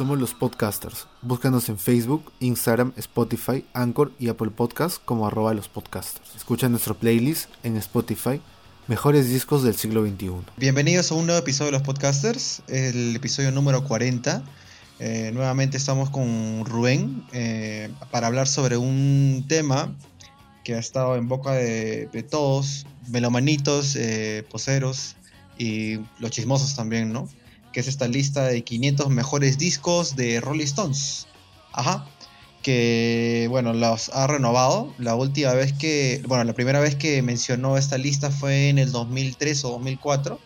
Somos los podcasters. Búscanos en Facebook, Instagram, Spotify, Anchor y Apple Podcasts como arroba los podcasters. Escucha nuestro playlist en Spotify, Mejores Discos del Siglo XXI. Bienvenidos a un nuevo episodio de los podcasters, el episodio número 40. Eh, nuevamente estamos con Rubén eh, para hablar sobre un tema que ha estado en boca de, todos, melomanitos, eh, poseros y los chismosos también, ¿no? Que es esta lista de 500 mejores discos de Rolling Stones. Ajá. Que, bueno, los ha renovado. La última vez que, bueno, la primera vez que mencionó esta lista fue en el 2003 o 2004.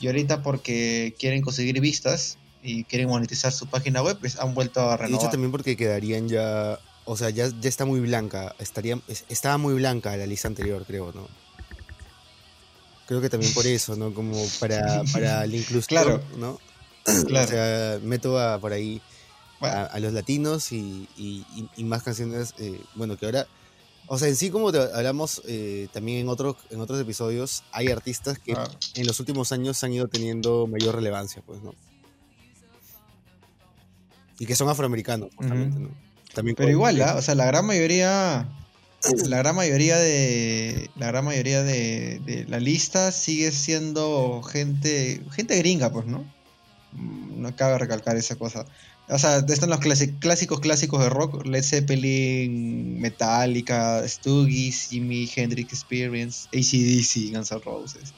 Y ahorita porque quieren conseguir vistas y quieren monetizar su página web, pues han vuelto a De renovar. hecho, también porque quedarían ya. O sea, ya, ya está muy blanca. Estaría, es- estaba muy blanca la lista anterior, creo, ¿no? Creo que también por eso, ¿no? Como para, para la inclusión, Claro. ¿no? Claro. O sea, meto a, por ahí Bueno. a, a los latinos y, y- y- y más canciones, eh, bueno, que ahora... O sea, en sí, como te hablamos eh, también en otros, en otros episodios, hay artistas que Ah, en los últimos años han ido teniendo mayor relevancia, pues, ¿no? Y que son afroamericanos, justamente, ¿no? También Pero igual, ¿ah? o sea, la gran mayoría, la gran mayoría de, la gran mayoría de, la lista sigue siendo gente, gente gringa, pues, ¿no? Mm, No cabe recalcar esa cosa. O sea, están los clásicos clásicos de rock, Led Zeppelin, Metallica, Stooges, Jimi Hendrix Experience, ACDC, Guns N' Roses.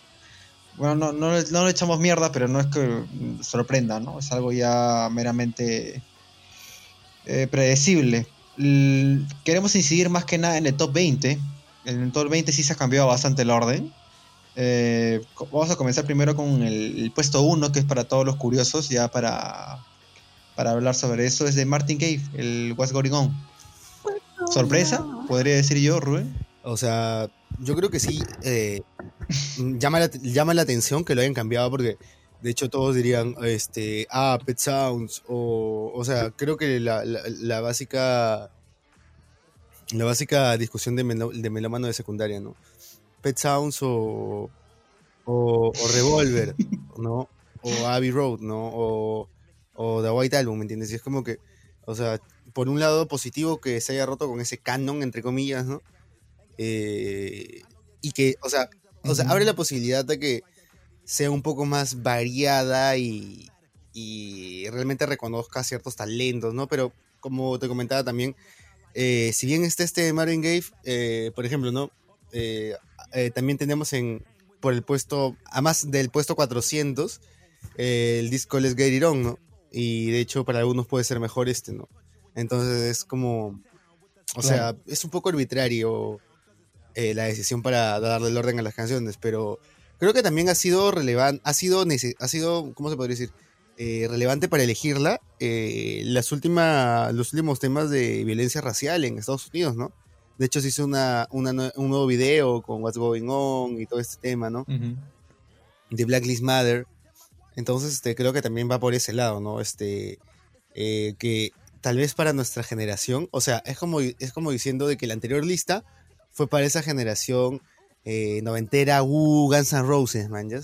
Bueno, no, no, no le echamos mierda, pero no es que sorprenda, ¿no? Es algo ya meramente eh, predecible. Queremos incidir más que nada en el top 20. En el top 20 sí se ha cambiado bastante el orden. Eh, vamos a comenzar primero con el, el puesto 1, que es para todos los curiosos, ya para, para hablar sobre eso. Es de Martin Cave, el What's Going On. Sorpresa, podría decir yo, Rubén. O sea, yo creo que sí eh, llama, la, llama la atención que lo hayan cambiado porque de hecho todos dirían, este, ah, Pet Sounds o, o sea, creo que la, la- la básica la básica discusión de, melo- de melómano de secundaria, ¿no? Pet Sounds o, o, o Revolver, ¿no? O Abbey Road, ¿no? O, o The White Album, ¿me entiendes? Y es como que, o sea, por un lado positivo que se haya roto con ese canon, entre comillas, ¿no? Eh, y que, o sea, o sea, abre la posibilidad de que sea un poco más variada y, y realmente reconozca ciertos talentos, ¿no? Pero como te comentaba también, eh, si bien está este Marvin Gaye, eh, por ejemplo, ¿no? Eh, eh, también tenemos en, por el puesto, a más del puesto 400, eh, el disco Let's Get It On, ¿no? Y de hecho para algunos puede ser mejor este, ¿no? Entonces es como, o sea, es un poco arbitrario la decisión para darle el orden a las canciones, pero creo que también ha sido relevante, ha sido, ha sido, ¿cómo se podría decir? Eh, relevante para elegirla eh, las últimas, los últimos temas de violencia racial en Estados Unidos, ¿no? De hecho se hizo una, un nuevo video con What's Going On y todo este tema, ¿no? de Black Lives Matter. Entonces, este, creo que también va por ese lado, ¿no? Este, eh, que tal vez para nuestra generación, o sea, es como, es como diciendo de que la anterior lista fue para esa generación noventera, uh, Guns N' Roses, man, ¿ya?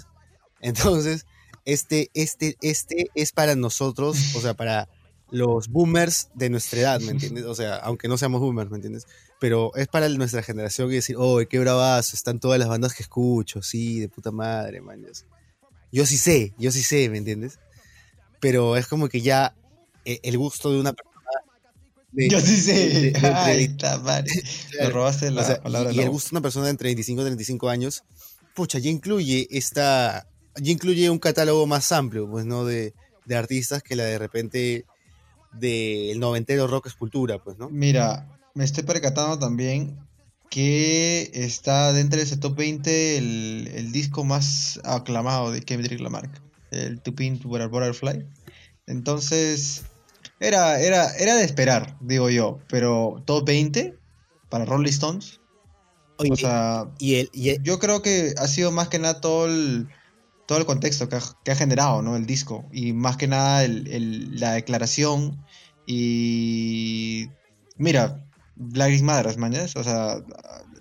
Entonces, este, este, este es para nosotros, o sea, para los boomers de nuestra edad, ¿me entiendes? O sea, aunque no seamos boomers, ¿me entiendes? Pero es para nuestra generación y decir, oh, qué bravazo, están todas las bandas que escucho, sí, de puta madre, man. Yo sí sé, yo sí sé, ¿me entiendes? Pero es como que ya eh, el gusto de una persona... de- Yo sí sé. de- de- Ay, está mal. Me robaste la o sea, palabra. y, y el gusto de una persona de entre 25 y 35 años, pucha, ya incluye esta, ya incluye un catálogo más amplio, pues, ¿no? De, de artistas que la de repente del noventero rock escultura, pues, ¿no? Mira, me estoy percatando también que está dentro de ese top 20 el, el disco más aclamado de Kendrick Lamar, el To Pin to a Butterfly. Entonces, era, era, era de esperar, digo yo, pero top 20 para Rolling Stones. Oye, O sea, y el, y el- yo creo que ha sido más que nada todo el, todo el contexto que ha, que ha generado, ¿no? El disco. Y más que nada el- el- la declaración. Y. Mira, Black Lives Matter, mañas. O sea,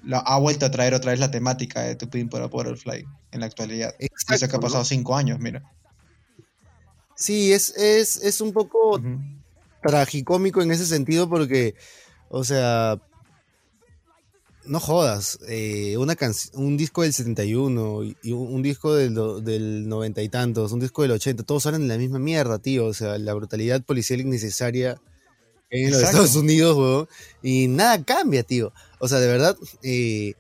la- ha vuelto a traer otra vez la temática de To Pimp a Butterfly en la actualidad. Y eso que ha Exacto, ¿no? pasado cinco años, mira. Sí, es, es, es un poco tragicómico en ese sentido porque, o sea, no jodas, eh, una un disco del 71 y un, disco del, del 90 y tantos, un disco del 80, todos salen de la misma mierda, tío. O sea, la brutalidad policial innecesaria en los Estados Unidos, weón. Y nada cambia, tío. O sea, de verdad, eh,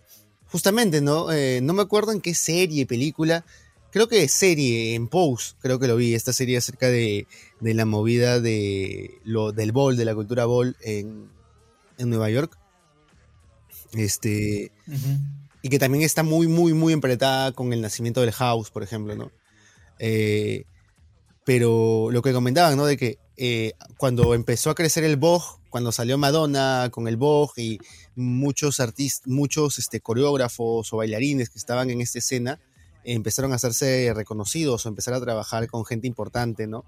justamente, ¿no? Eh, no me acuerdo en qué serie, película. Creo que serie, en Pose, creo que lo vi, esta serie acerca de, de la movida de lo, del ball, de la cultura ball en, en Nueva York este. Y que también está muy, muy, muy empretada con el nacimiento del house, por ejemplo, ¿no? Eh, pero lo que comentaban, ¿no? De que eh, cuando empezó a crecer el Vogue, cuando salió Madonna con el Vogue y muchos artistas, muchos este, coreógrafos o bailarines que estaban en esta escena, empezaron a hacerse reconocidos o empezar a trabajar con gente importante, ¿no?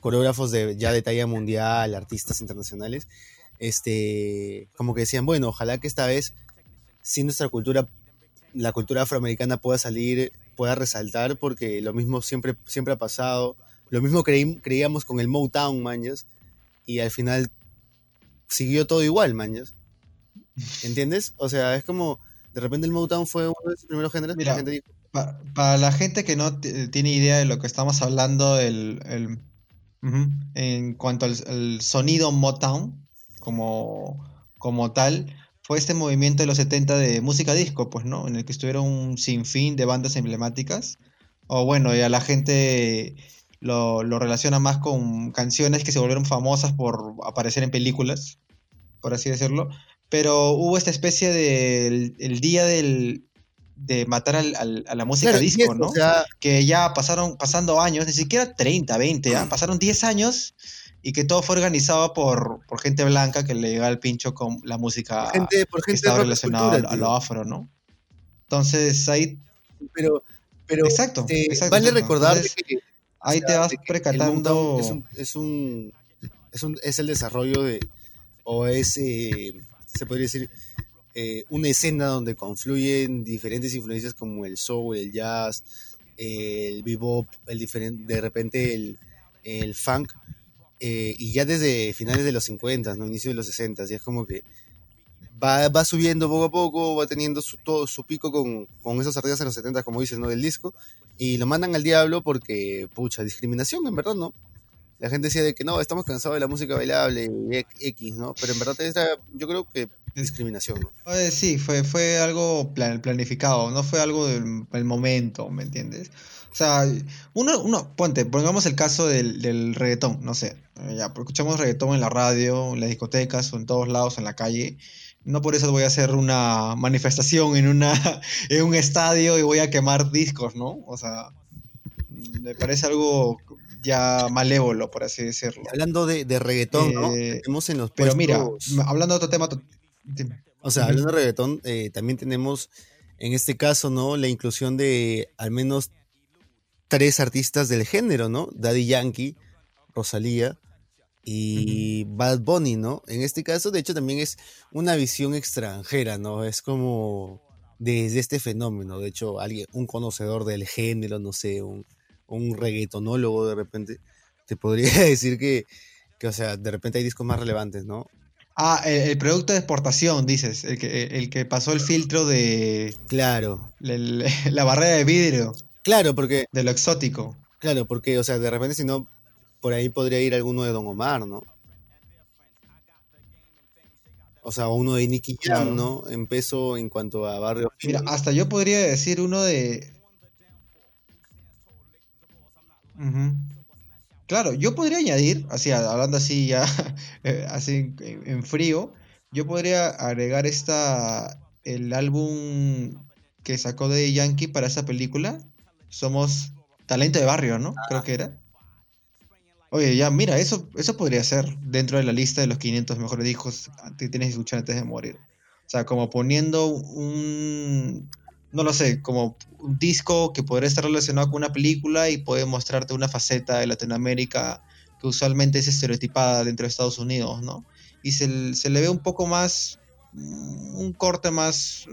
Coreógrafos de, ya de talla mundial, artistas internacionales este, como que decían, bueno, ojalá que esta vez, si nuestra cultura, la cultura afroamericana pueda salir, pueda resaltar, porque lo mismo siempre, siempre ha pasado, lo mismo creíamos con el Motown, mañas, y al final siguió todo igual, mañas. ¿Entiendes? O sea, es como, de repente el Motown fue uno de los primeros géneros que la gente para la gente que no tiene idea de lo que estamos hablando, el, en cuanto al sonido Motown, como, como tal fue este movimiento de los 70 de música disco, pues, ¿no? En el que estuvieron un sinfín de bandas emblemáticas. O bueno, ya la gente lo, relaciona más con canciones que se volvieron famosas por aparecer en películas, por así decirlo. Pero hubo esta especie de el, día del, de matar al, a la música disco, ¿no? que ya pasaron, pasando años, ni siquiera 30, 20, ¿ah? pasaron 10 años y que todo fue organizado por, por gente blanca que le llega al pincho con la música gente, por gente que estaba relacionada a, lo afro, ¿no? Entonces ahí... Pero, pero exacto, vale recordar que ahí te vas precatando... Es un, es un, es el desarrollo de, o es, eh, se podría decir, eh, una escena donde confluyen diferentes influencias como el soul, el jazz, el bebop, el diferente, de repente el, el funk, eh, y ya desde finales de los 50, ¿no? Inicio de los 60, y es como que va, va subiendo poco a poco, va teniendo su, todo, su pico con, con esos artistas en los 70, como dices, ¿no? Del disco, y lo mandan al diablo porque, pucha, discriminación, en verdad, ¿no? La gente decía de que no, estamos cansados de la música bailable X, ¿no? Pero en verdad yo creo que discriminación, ¿no? sí, fue, fue algo planificado, no fue algo del, del momento, ¿me entiendes? O sea, uno, uno ponte, pongamos el caso del, del reggaetón, no sé, eh, ya, escuchamos reggaetón en la radio, en las discotecas o en todos lados, en la calle. No por eso voy a hacer una manifestación en, una, en un estadio y voy a quemar discos, ¿no? O sea, me parece algo ya malévolo, por así decirlo. Hablando de, de reggaetón, ¿no? Eh, tenemos en los Pero mira, hablando de otro tema... O sea, hablando de reggaetón, eh, también tenemos en este caso, ¿no? La inclusión de al menos tres artistas del género, ¿no? Daddy Yankee, Rosalía y Bad Bunny, ¿no? En este caso, de hecho, también es una visión extranjera, ¿no? Es como desde este fenómeno. De hecho, alguien, un conocedor del género, no sé, un, un reggaetonólogo de repente, te podría decir que, que, o sea, de repente hay discos más relevantes, ¿no? Ah, el, producto de exportación, dices, el que, el que pasó el filtro de... Claro. la barrera de vidrio. Claro, porque... De lo exótico. Claro, porque, o sea, de repente si no, por ahí podría ir alguno de Don Omar, ¿no? O sea, uno de Nicky Jam, ¿no? En peso en cuanto a barrio. Mira, hasta yo podría decir uno de... Claro, yo podría añadir, así, hablando así ya, eh, así en frío, yo podría agregar esta, el álbum que sacó de Yankee para esa película, somos talento de barrio, ¿no? Creo que era. Oye, ya, mira, eso, eso podría ser dentro de la lista de los 500 mejores discos que tienes que escuchar antes de morir. O sea, como poniendo un, no lo sé, como un disco que podría estar relacionado con una película y puede mostrarte una faceta de Latinoamérica que usualmente es estereotipada dentro de Estados Unidos, ¿no? Y se, se le ve un poco más, un corte más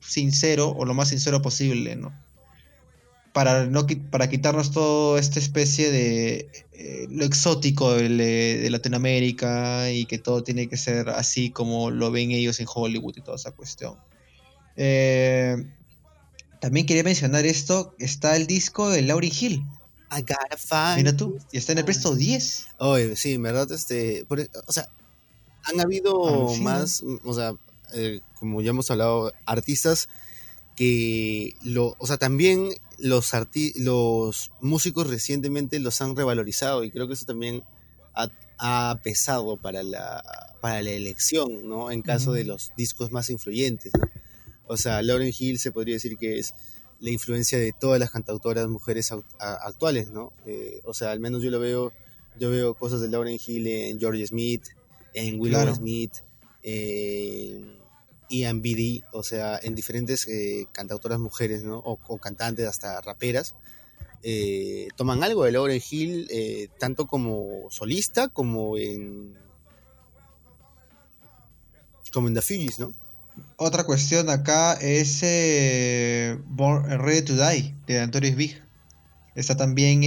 sincero o lo más sincero posible, ¿no? Para, no, para quitarnos toda esta especie de eh, lo exótico de, Latinoamérica y que todo tiene que ser así como lo ven ellos en Hollywood y toda esa cuestión. Eh, también quería mencionar esto, está el disco de Lauryn Hill. I gotta find Mira tú, y está en el presto 10. Oye, sí, en verdad, este, e, o sea, han habido más, o sea, eh, como ya hemos hablado, artistas que lo, o sea, también los, los músicos recientemente los han revalorizado y creo que eso también ha, pesado para la, para la elección, ¿no? En caso de los discos más influyentes, O sea, Lauren Hill se podría decir que es la influencia de todas las cantautoras mujeres actuales, ¿no? Eh, o sea, al menos yo lo veo, yo veo cosas de Lauren Hill en George Smith, en Willow Smith, en Ian BD, o sea, en diferentes eh, cantautoras mujeres, ¿no? O, cantantes, hasta raperas, eh, toman algo de Lauren Hill, eh, tanto como solista como en. como en The Fugees, ¿no? Otra cuestión acá es Born, Ready to Die de Antonio Big. Está también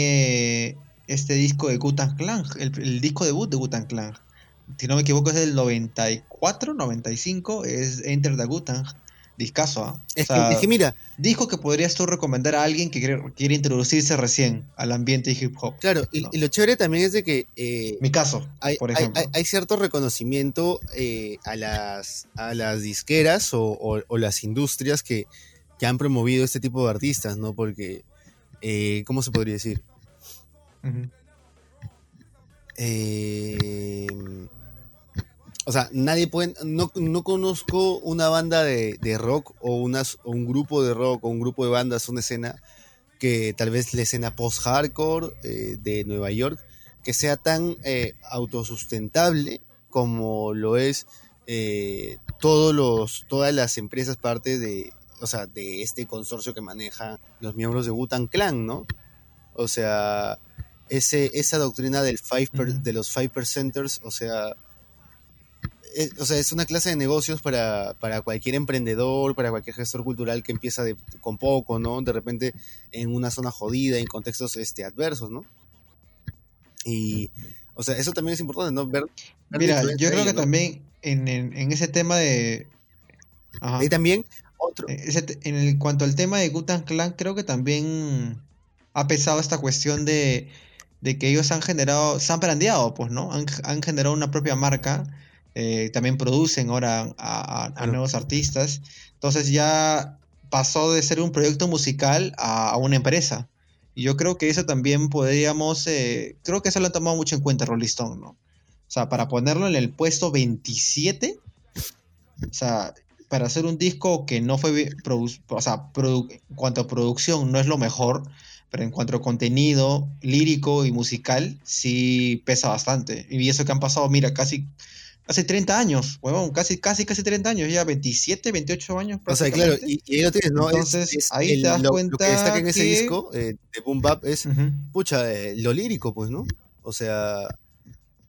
este disco de Gutan Clan, el, el, disco debut de Gutan Clan si no me equivoco, es del 94, 95, es Enter the Gutang. Discaso, ¿ah? es, que, mira. Dijo que podrías tú recomendar a alguien que quiere, introducirse recién al ambiente hip hop. Claro, y, lo chévere también es de que. Eh, Mi caso, hay, por ejemplo. Hay, cierto reconocimiento eh, a, las, a las disqueras o, las industrias que, han promovido este tipo de artistas, ¿no? Porque. Eh, ¿Cómo se podría decir? eh, o sea, nadie puede, no, conozco una banda de, rock o, unas, un grupo de rock o un grupo de bandas, una escena que tal vez la escena post-hardcore eh, de Nueva York, que sea tan eh, autosustentable como lo es eh, todos los, todas las empresas parte de, o sea, de este consorcio que maneja los miembros de Wutan Clan, ¿no? O sea, ese, esa doctrina del five de los five percenters, o sea, es, o sea, es una clase de negocios para, cualquier emprendedor, para cualquier gestor cultural que empieza de, con poco, ¿no? De repente en una zona jodida, en contextos este, adversos, ¿no? Y, o sea, eso también es importante, ¿no? Ver, Mira, yo creo que también en, ese tema de... Y también otro... Eh, en cuanto al tema de Gutan Clan, creo que también ha pesado esta cuestión de, que ellos han generado, se han brandeado, pues, ¿no? Han, han generado una propia marca eh, también producen ahora a, nuevos artistas. Entonces ya pasó de ser un proyecto musical a, una empresa. Y yo creo que eso también podríamos, eh, creo que eso lo han tomado mucho en cuenta Rolling Stone, ¿no? O sea, para ponerlo en el puesto 27, o sea, para hacer un disco que no fue, o sea, en cuanto a producción no es lo mejor, pero en cuanto a contenido lírico y musical, sí pesa bastante. Y eso que han pasado, mira, casi hace 30 años, huevón, casi, casi, casi 30 años, ya 27, 28 años. O sea, claro, y, ahí lo tienes, ¿no? Entonces, ahí te das cuenta. Lo que destaca en ese disco eh, de Boom Bap es, pucha, eh, lo lírico, pues, ¿no? O sea,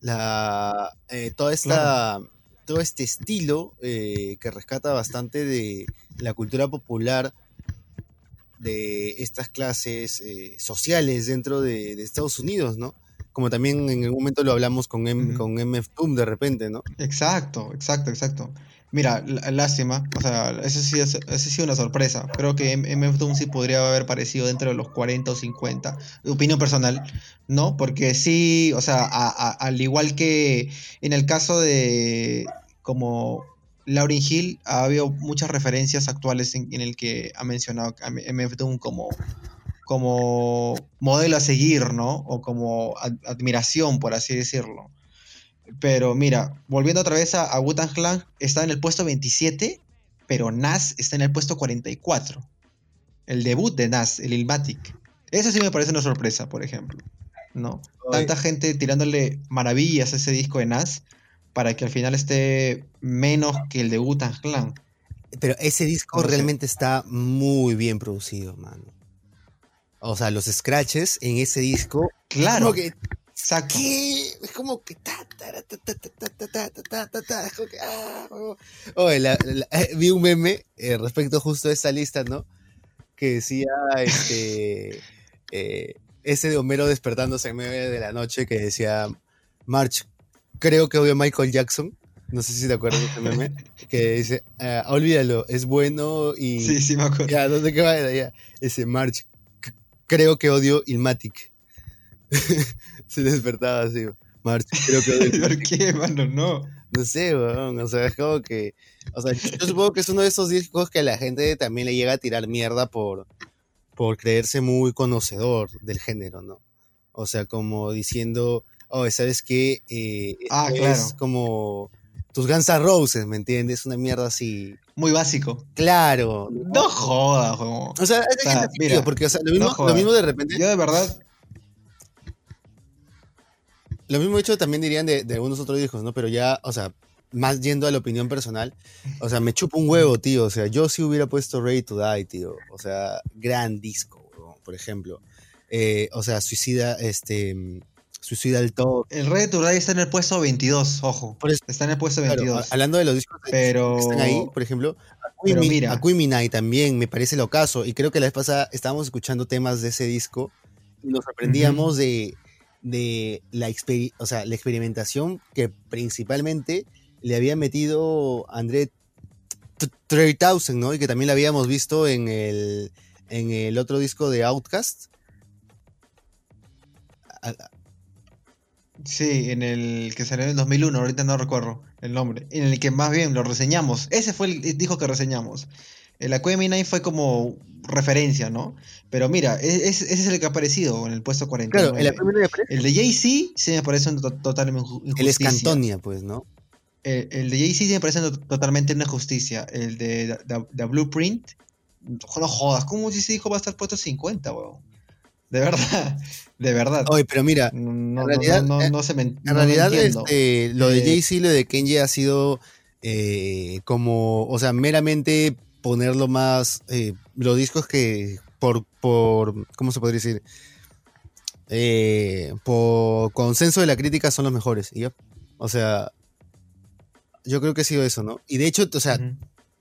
la, eh, toda esta, todo este estilo que rescata bastante de la cultura popular de estas clases sociales dentro de Estados Unidos, ¿no? Como también en algún momento lo hablamos con, con MF Doom de repente, ¿no? Exacto, exacto, exacto. Mira, lástima, o sea, eso sí, es, eso sí una sorpresa. Creo que MF Doom sí podría haber aparecido dentro de los 40 o 50. Opinión personal, ¿no? Porque sí, o sea, al igual que en el caso de como Lauryn Hill, ha habido muchas referencias actuales en, en el que ha mencionado a MF Doom como como modelo a seguir, ¿no? O como admiración, por así decirlo. Pero mira, volviendo otra vez a, a wu Clan, está en el puesto 27, pero Nas está en el puesto 44. El debut de Nas, el Ilmatic. Eso sí me parece una sorpresa, por ejemplo. ¿No? Tanta gente tirándole maravillas a ese disco de Nas para que al final esté menos que el de wu Clan. Pero ese disco realmente está muy bien producido, mano. O sea, los scratches en ese disco. Claro. que, Es como que. vi un meme respecto justo a esa lista, ¿no? que decía este eh, ese de Homero despertándose en medio de la noche que decía March, creo que odio a Michael Jackson. No sé si te acuerdas de ese meme. Que dice, ah, olvídalo, es bueno y. Sí, sí, me acuerdo. Ya, ¿dónde que va? Ya. Ese March, creo que odio Ilmatic. Se despertaba así. March, creo que odio Ilmatic. ¿Por qué, mano? No. No sé, weón. O sea, es como que. O sea, yo supongo que es uno de esos discos que a la gente también le llega a tirar mierda por, por creerse muy conocedor del género, ¿no? O sea, como diciendo, oh, ¿sabes qué? Eh, Ah, es claro. como tus Guns N' Roses, ¿me entiendes? Una mierda así. Muy básico. Claro. No jodas, juego. O sea, hay sea, mira, porque o sea, lo, mismo, no lo mismo de repente. Yo de verdad. Lo mismo hecho también dirían de, de algunos otros discos, ¿no? Pero ya, o sea, más yendo a la opinión personal, o sea, me chupa un huevo, tío. O sea, yo sí hubiera puesto Ready to Die, tío. O sea, gran disco, por ejemplo. Eh, o sea, Suicida, este. Suicida el todo. El Red to Die está en el puesto 22, ojo. Por eso, Está en el puesto claro, 22. a- hablando de los discos que- Pero- que están ahí, por ejemplo, Pero Aquimi- mira. Aquemini también me parece el ocaso. Y creo que la vez pasada estábamos escuchando temas de ese disco y nos aprendíamos de, de la, experi- o sea, la experimentación que principalmente le había metido André T- 3000, ¿no? Y que también la habíamos visto en el, en el otro disco de Outcast. Sí, en el que salió en el 2001, ahorita no recuerdo el nombre. En el que más bien lo reseñamos. Ese fue el disco que reseñamos. El Aquemini fue como referencia, ¿no? Pero mira, e- es- ese es el que ha aparecido en el puesto 49. Claro, el me parece- El de Jay-Z sí me parece una to- total inju- injusticia. el Escantonia, pues, ¿no? El, el de Jay-Z sí me parece to- totalmente una injusticia. El de The, Blueprint, no jodas, ¿cómo ese disco va a estar puesto 50, weón? De verdad, de verdad. Oye, pero mira, No, en realidad, no, no, eh, no se me En realidad, este, lo de Eh, Jay-Z y lo de Kenji ha sido eh, como, o sea, meramente ponerlo más, eh, los discos que por, por, ¿cómo se podría decir? Eh, por consenso de la crítica son los mejores, y ya. O sea, yo creo que ha sido eso, ¿no? Y de hecho, o sea.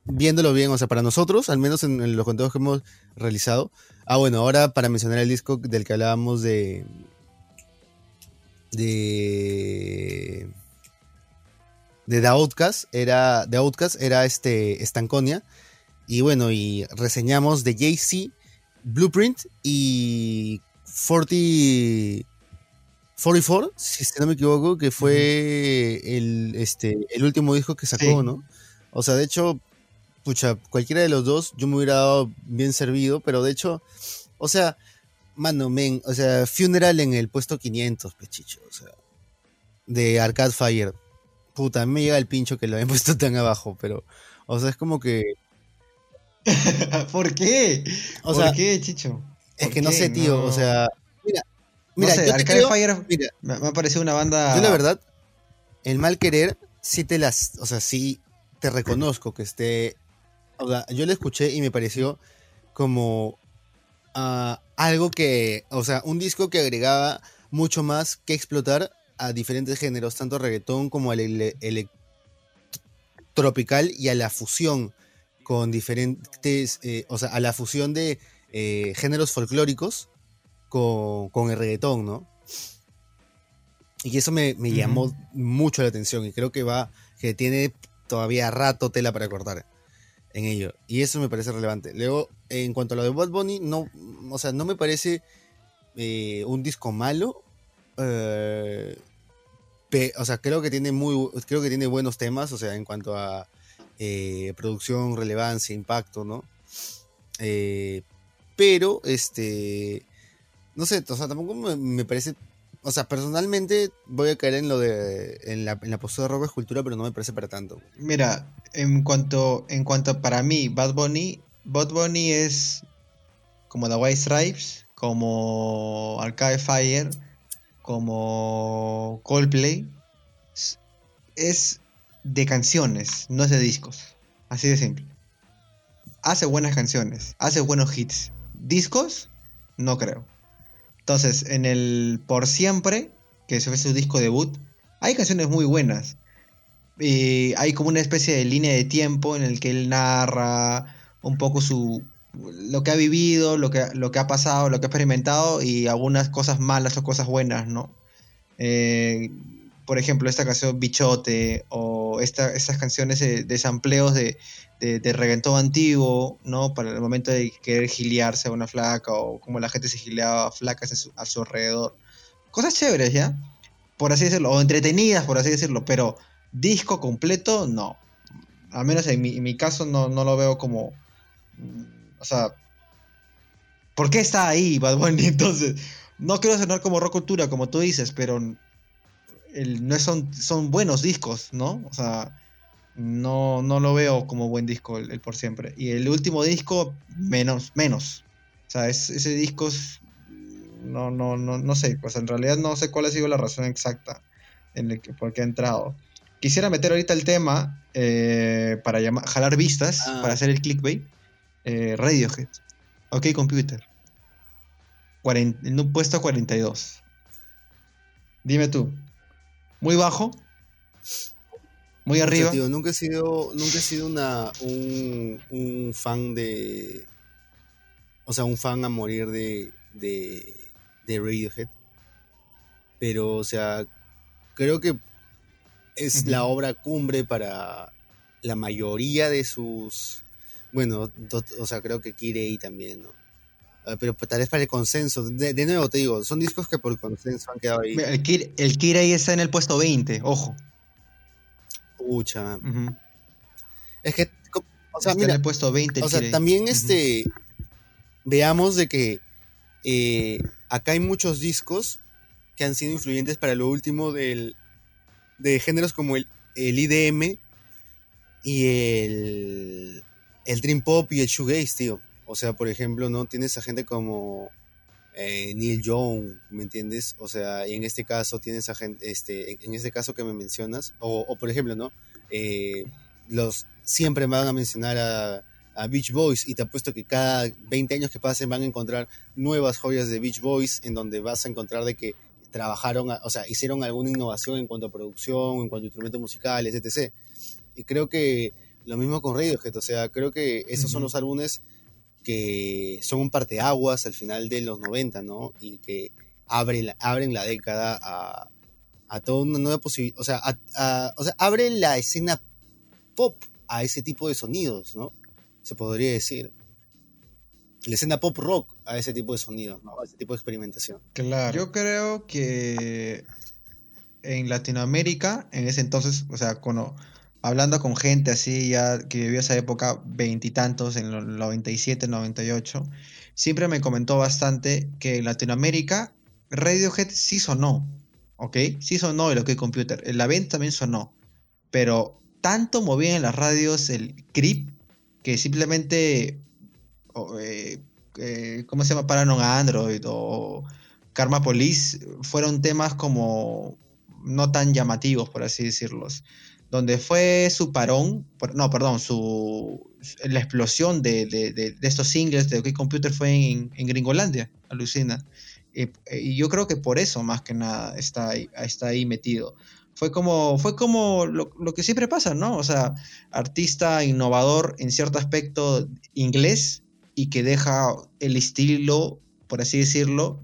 Viéndolo bien, o sea, para nosotros, al menos en, en los conteos que hemos realizado. Ah, bueno, ahora para mencionar el disco del que hablábamos de. de. de The Outcast, era. The Outcast era este. Estanconia. Y bueno, y reseñamos de Jay-Z, Blueprint y 40. 44, si no me equivoco, que fue el, este, el último disco que sacó, Sí. ¿no? O sea, de hecho, pucha, cualquiera de los dos yo me hubiera dado bien servido, pero de hecho, o sea, mano, men, o sea, Funeral en el puesto 500, pechicho, o sea, de Arcade Fire. Puta, a mí me llega el pincho que lo hayan puesto tan abajo, pero, o sea, es como que, ¿Por qué? o ¿Por sea, qué, Chicho? es ¿Por que no sé, tío, No. o sea, mira, No mira, sé, yo te Arcade creo- Fire mira, me, me ha parecido una banda. Yo la verdad, el mal querer, sí te las, o sea, sí te reconozco que esté, o sea, yo lo escuché y me pareció como ah, algo que, o sea, un disco que agregaba mucho más que explotar a diferentes géneros, tanto reggaetón como al ele- electropical y a la fusión con diferentes, eh, o sea, a la fusión de eh, géneros folclóricos con, con el reggaetón, ¿no? Y eso me, llamó mucho la atención y creo que va, que tiene todavía rato tela para cortar en ello. Y eso me parece relevante. Luego, en cuanto a lo de Bad Bunny, no, o sea, no me parece eh, un disco malo. eh, o sea, creo que tiene muy, creo que tiene buenos temas, o sea, en cuanto a eh, producción, relevancia, impacto, ¿no? Pero, este, no sé, o sea, tampoco me parece, o sea, personalmente voy a caer en lo de, en la, postura de rock escultura, pero no me parece para tanto. Mira, en cuanto, en cuanto para mí, Bad Bunny, Bad Bunny es como The White Stripes, como Arcade Fire, como Coldplay. Es de canciones, no es de discos. Así de simple. Hace buenas canciones, hace buenos hits. Discos, no creo. Entonces, en el Por Siempre, que fue su disco debut, hay canciones muy buenas. Y hay como una especie de línea de tiempo en el que él narra un poco su, lo que ha vivido, lo que, lo que ha pasado, lo que ha experimentado y algunas cosas malas o cosas buenas, ¿no? Eh, por ejemplo, esta canción Bichote o esta, estas canciones de, sampleos de, de, reggaetón antiguo, ¿no? Para el momento de querer giliarse a una flaca o como la gente se gileaba flacas a su, alrededor. Cosas chéveres, ¿ya? Por así decirlo, o entretenidas, por así decirlo, pero disco completo, no. Al menos en mi, en mi caso no, no lo veo como o sea, ¿por qué está ahí Bad Bunny entonces? No quiero sonar como rock cultura, como tú dices, pero no son, son buenos discos, ¿no? O sea, no, no lo veo como buen disco el, por siempre. Y el último disco, menos, menos. O sea, ese disco no, no, no, no sé, pues en realidad no sé cuál ha sido la razón exacta en el que, por qué ha entrado. Quisiera meter ahorita el tema eh, para jalar vistas, ah. para hacer el clickbait eh, Radiohead. Ok, computer. en un puesto 42. Dime tú. ¿Muy bajo? ¿Muy arriba? nunca he sido, nunca he sido una, un, fan de. O sea, un fan a morir de, de, de Radiohead. Pero, o sea, creo que es la obra cumbre para la mayoría de sus bueno, o sea, creo que Kirei también, ¿no? Ah, pero tal vez para el consenso. De, nuevo te digo, son discos que por consenso han quedado ahí. El, Kirei está en el puesto 20, ojo. Pucha. Es que, o sea, está en el puesto 20. o sea, también este. Veamos de que eh, acá hay muchos discos que han sido influyentes para lo último del, de géneros como el, el IDM y el el Dream Pop y el Shoegaze, tío. O sea, por ejemplo, ¿no? Tienes a gente como eh, Neil Young, ¿me entiendes? O sea, y en este caso tienes a gente, este, en este caso que me mencionas, o, por ejemplo, ¿no? Eh, los siempre van a mencionar a, a, Beach Boys y te apuesto que cada 20 años que pasen van a encontrar nuevas joyas de Beach Boys en donde vas a encontrar de que trabajaron, o sea, hicieron alguna innovación en cuanto a producción, en cuanto a instrumentos musicales, etc. Y creo que lo mismo con Radiohead, o sea, creo que esos son los álbumes que son un parteaguas al final de los 90, ¿no? Y que abren, abren la década a, a toda una nueva posibilidad, o sea, o sea, abren la escena pop a ese tipo de sonidos, ¿no? Se podría decir. La escena pop rock a ese tipo de sonidos, ¿no? A ese tipo de experimentación. Claro. Yo creo que en Latinoamérica, en ese entonces, o sea, cuando hablando con gente así ya que vivió esa época, veintitantos, en el 97, 98, siempre me comentó bastante que en Latinoamérica Radiohead sí sonó, ¿ok? Sí sonó el OK Computer, el venta también sonó, pero tanto movía en las radios el creep que simplemente, eh, eh, ¿cómo se llama? Paranon Android o Karma Police fueron temas como no tan llamativos, por así decirlos donde fue su parón, no, perdón, su, la explosión de, estos singles de OK Computer fue en, Gringolandia, alucina. Y, yo creo que por eso más que nada está ahí, está ahí metido. Fue como, fue como lo, que siempre pasa, ¿no? O sea, artista innovador en cierto aspecto inglés y que deja el estilo, por así decirlo,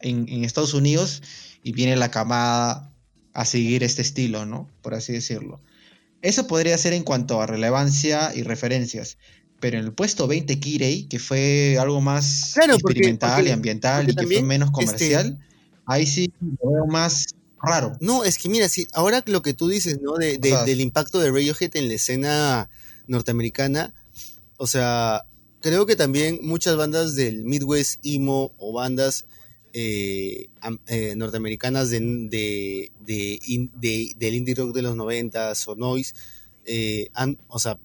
en, en Estados Unidos y viene la camada a seguir este estilo, ¿no? Por así decirlo. Eso podría ser en cuanto a relevancia y referencias. Pero en el puesto 20 Kirei, que fue algo más experimental y ambiental y que fue menos este comercial, ahí sí lo veo más raro. No, es que mira, si ahora lo que tú dices, ¿no? del impacto de Radiohead en la escena norteamericana, o sea, creo que también muchas bandas del Midwest emo o bandas eh, eh, norteamericanas de, de, del indie rock de los 90 o noise, eh, han, o sea,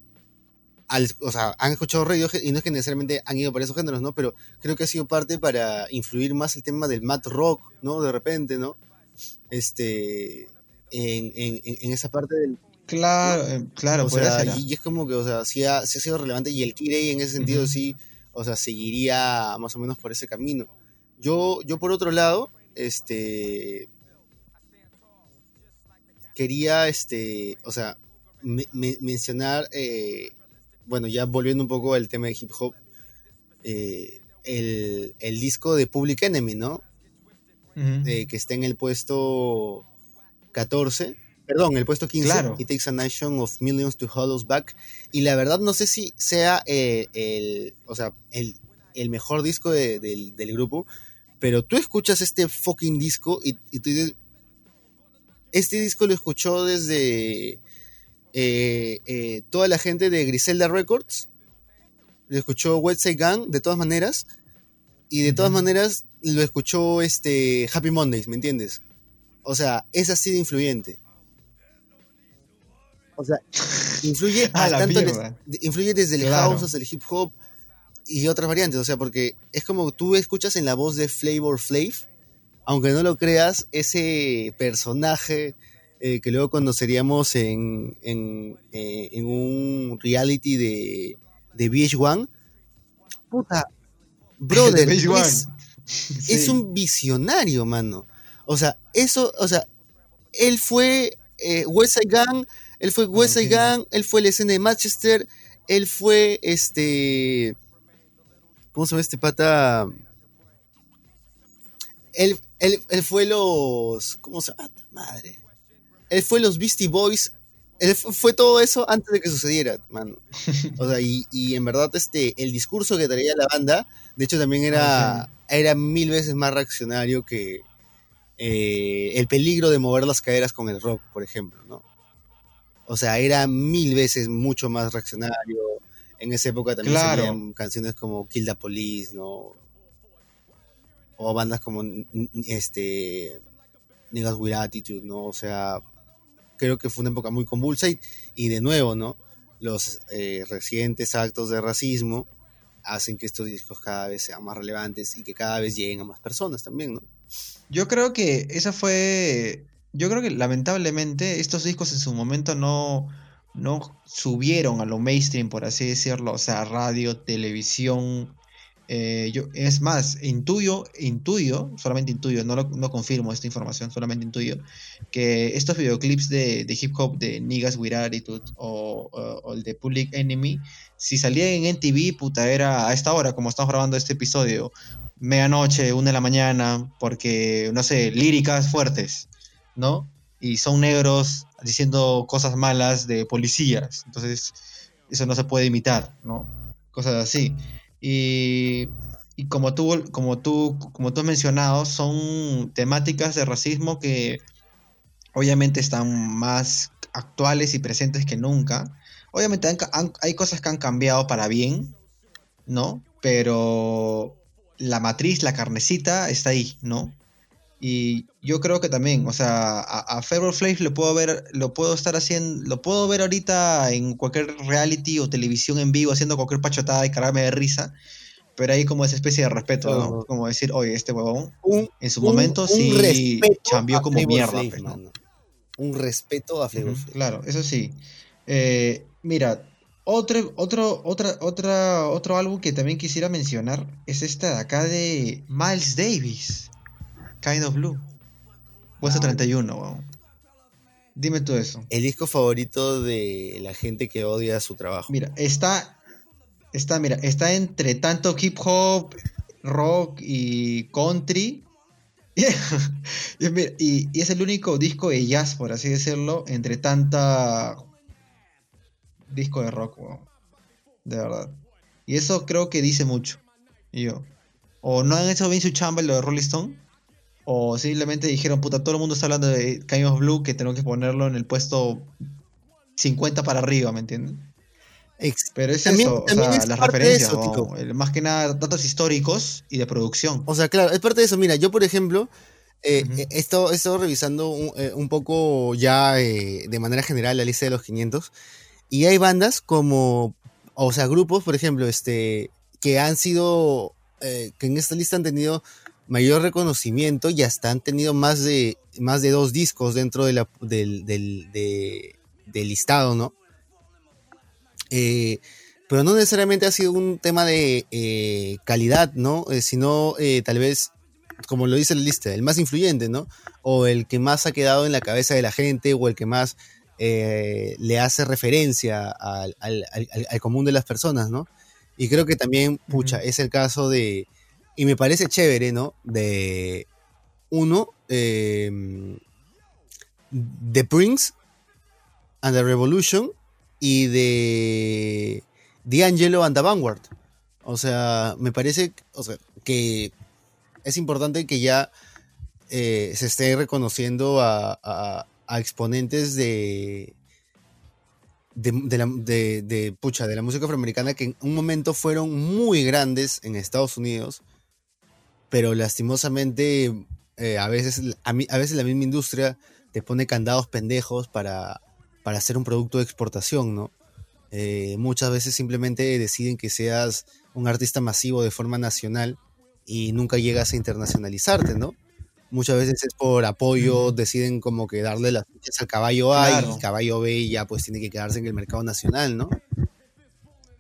o sea, han escuchado radio y no es que necesariamente han ido por esos géneros, ¿no? Pero creo que ha sido parte para influir más el tema del mat rock, ¿no? De repente, ¿no? Este, en, en, esa parte del... Claro, claro, o sea, y, es como que, o sea, sí ha, sido relevante y el Kirei en ese sentido sí, o sea, seguiría más o menos por ese camino. Yo, yo por otro lado, este, quería, este, o sea, mencionar, eh, bueno, ya volviendo un poco al tema de hip hop, eh, el, el disco de Public Enemy, ¿no? Eh, que está en el puesto 14, perdón, el puesto 15, Claro. It Takes a Nation of Millions to Hold Us Back. Y la verdad no sé si sea eh, el, o sea, el, el mejor disco de- del, del grupo, pero tú escuchas este fucking disco y, y tú dices, este disco lo escuchó desde eh, eh, toda la gente de Griselda Records, lo escuchó Website Gang de todas maneras, y de todas maneras lo escuchó este Happy Mondays, ¿me entiendes? O sea, es así de influyente. O sea, influye, A tanto des- influye desde el Claro. house hasta el hip hop y otras variantes. O sea, porque es como tú escuchas en la voz de Flavor Flav, aunque no lo creas, ese personaje eh, que luego conoceríamos en, en, eh, en un reality de, de VH1. Puta, brother, VH1. es, es un visionario, mano. O sea, eso, o sea, él fue eh, West Side Gang, él fue West Side entiendo. Gang, él fue la escena de Manchester, él fue este. ¿Cómo se llama este pata? Él, él, él fue los. ¿Cómo se llama? Madre. Él fue los Beastie Boys. Él fu- fue todo eso antes de que sucediera, mano. O sea, y, y en verdad, este, el discurso que traía la banda, de hecho, también era, era mil veces más reaccionario que eh, el peligro de mover las caderas con el rock, por ejemplo, ¿no? O sea, era mil veces mucho más reaccionario. En esa época también Claro. salían canciones como Kill the Police, ¿no? O bandas como este Niggas with Attitude, ¿no? O sea, creo que fue una época muy convulsa y, y de nuevo, ¿no? Los eh, recientes actos de racismo hacen que estos discos cada vez sean más relevantes y que cada vez lleguen a más personas también, ¿no? Yo creo que esa fue. Yo creo que lamentablemente estos discos en su momento no, no subieron a lo mainstream, por así decirlo. O sea, radio, televisión. eh, yo, es más, intuyo, intuyo, solamente intuyo, no, lo- no confirmo esta información, solamente intuyo, que estos videoclips de, hip hop de Niggas with Attitude o, o- el de Public Enemy, si salían en NTV, puta, era a esta hora, como estamos grabando este episodio, medianoche, una de la mañana, porque, no sé, líricas fuertes, ¿no? Y son negros diciendo cosas malas de policías. Entonces, eso no se puede imitar, ¿no? Cosas así. Y, y como, tú, como, tú, como tú has mencionado, son temáticas de racismo que obviamente están más actuales y presentes que nunca. Obviamente hay cosas que han cambiado para bien, ¿no? Pero la matriz, la carnecita, está ahí, ¿no? Y yo creo que también, o sea, a, a Flavor Flav lo puedo ver, lo puedo estar haciendo, lo puedo ver ahorita en cualquier reality o televisión en vivo haciendo cualquier pachotada y cargarme de risa, pero hay como esa especie de respeto, ¿no? Como decir, oye, este huevón Un, en su un- momento un sí a como Flavor mierda, pues. Un respeto a Flavor Flav. Claro, eso sí. Eh, mira, otro, otro, otra, otra, otro álbum que también quisiera mencionar es esta de acá de Miles Davis, Kind of Blue. Puesto Ah. 31, weón. Dime tú eso. El disco favorito de la gente que odia su trabajo. Mira, está, está, mira, está entre tanto hip hop, rock y country. y, mira, y- y es el único disco de jazz, por así decirlo, entre tanta disco de rock. De verdad. Y eso creo que dice mucho. Y yo. O no han hecho bien su chamba lo de Rolling Stone. O simplemente dijeron, puta, todo el mundo está hablando de of Blue, que tengo que ponerlo en el puesto 50 para arriba, ¿me entienden? Ex- Pero es También- eso, o también sea, es las referencias. El- más que nada datos históricos y de producción. O sea, claro, es parte de eso. Mira, yo, por ejemplo, eh, he, estado, he estado revisando un, eh, un poco ya eh, de manera general la lista de los 500 y hay bandas como, o sea, grupos, por ejemplo, este, que han sido, eh, que en esta lista han tenido mayor reconocimiento y hasta han tenido más de, más de dos discos dentro de la, del, del, de- del listado, ¿no? Eh, pero no necesariamente ha sido un tema de eh, calidad, ¿no? Eh, sino eh, tal vez, como lo dice la lista, el más influyente, ¿no? O el que más ha quedado en la cabeza de la gente, o el que más le hace referencia al, al- al- al común de las personas, ¿no? Y creo que también, pucha, es el caso de, y me parece chévere, ¿no? De uno, eh, The Prince and the Revolution y de D'Angelo and the Vanguard. O sea, me parece o sea, que es importante que ya eh, se esté reconociendo a, exponentes de, de, de, pucha, de la música afroamericana que en un momento fueron muy grandes en Estados Unidos, pero lastimosamente eh, a, veces, a, a, veces la misma industria te pone candados pendejos para, para hacer un producto de exportación, ¿no? Eh, muchas veces simplemente deciden que seas un artista masivo de forma nacional y nunca llegas a internacionalizarte, ¿no? Muchas veces es por apoyo, deciden como que darle las fichas al caballo A y el caballo B ya pues tiene que quedarse en el mercado nacional, ¿no?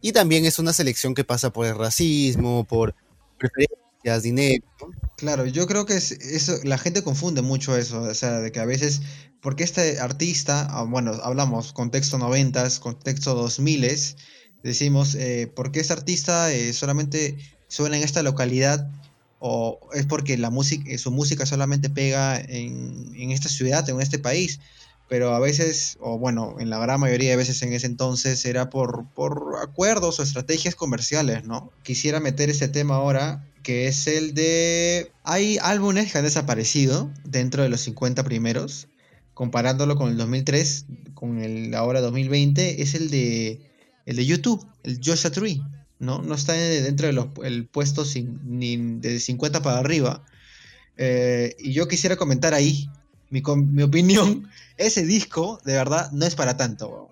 Y también es una selección que pasa por el racismo, por preferencias, Claro, yo creo que es, eso, la gente confunde mucho eso, o sea, de que a veces, porque este artista, ah, bueno, hablamos contexto noventas, contexto dos miles, decimos, eh, porque este artista eh, solamente suena en esta localidad o es porque la música, su música solamente pega en, en, esta ciudad, en este país. Pero a veces, o bueno, en la gran mayoría de veces en ese entonces era por, por acuerdos o estrategias comerciales, ¿no? Quisiera meter este tema ahora, que es el de... Hay álbumes que han desaparecido dentro de los 50 primeros, comparándolo con el 2003, con el ahora 2020, es el de, el de YouTube, el Joshua Tree. ¿no? No está dentro del puesto sin, ni de 50 para arriba. Eh, y yo quisiera comentar ahí mi, mi, opinión. Ese disco, de verdad, no es para tanto.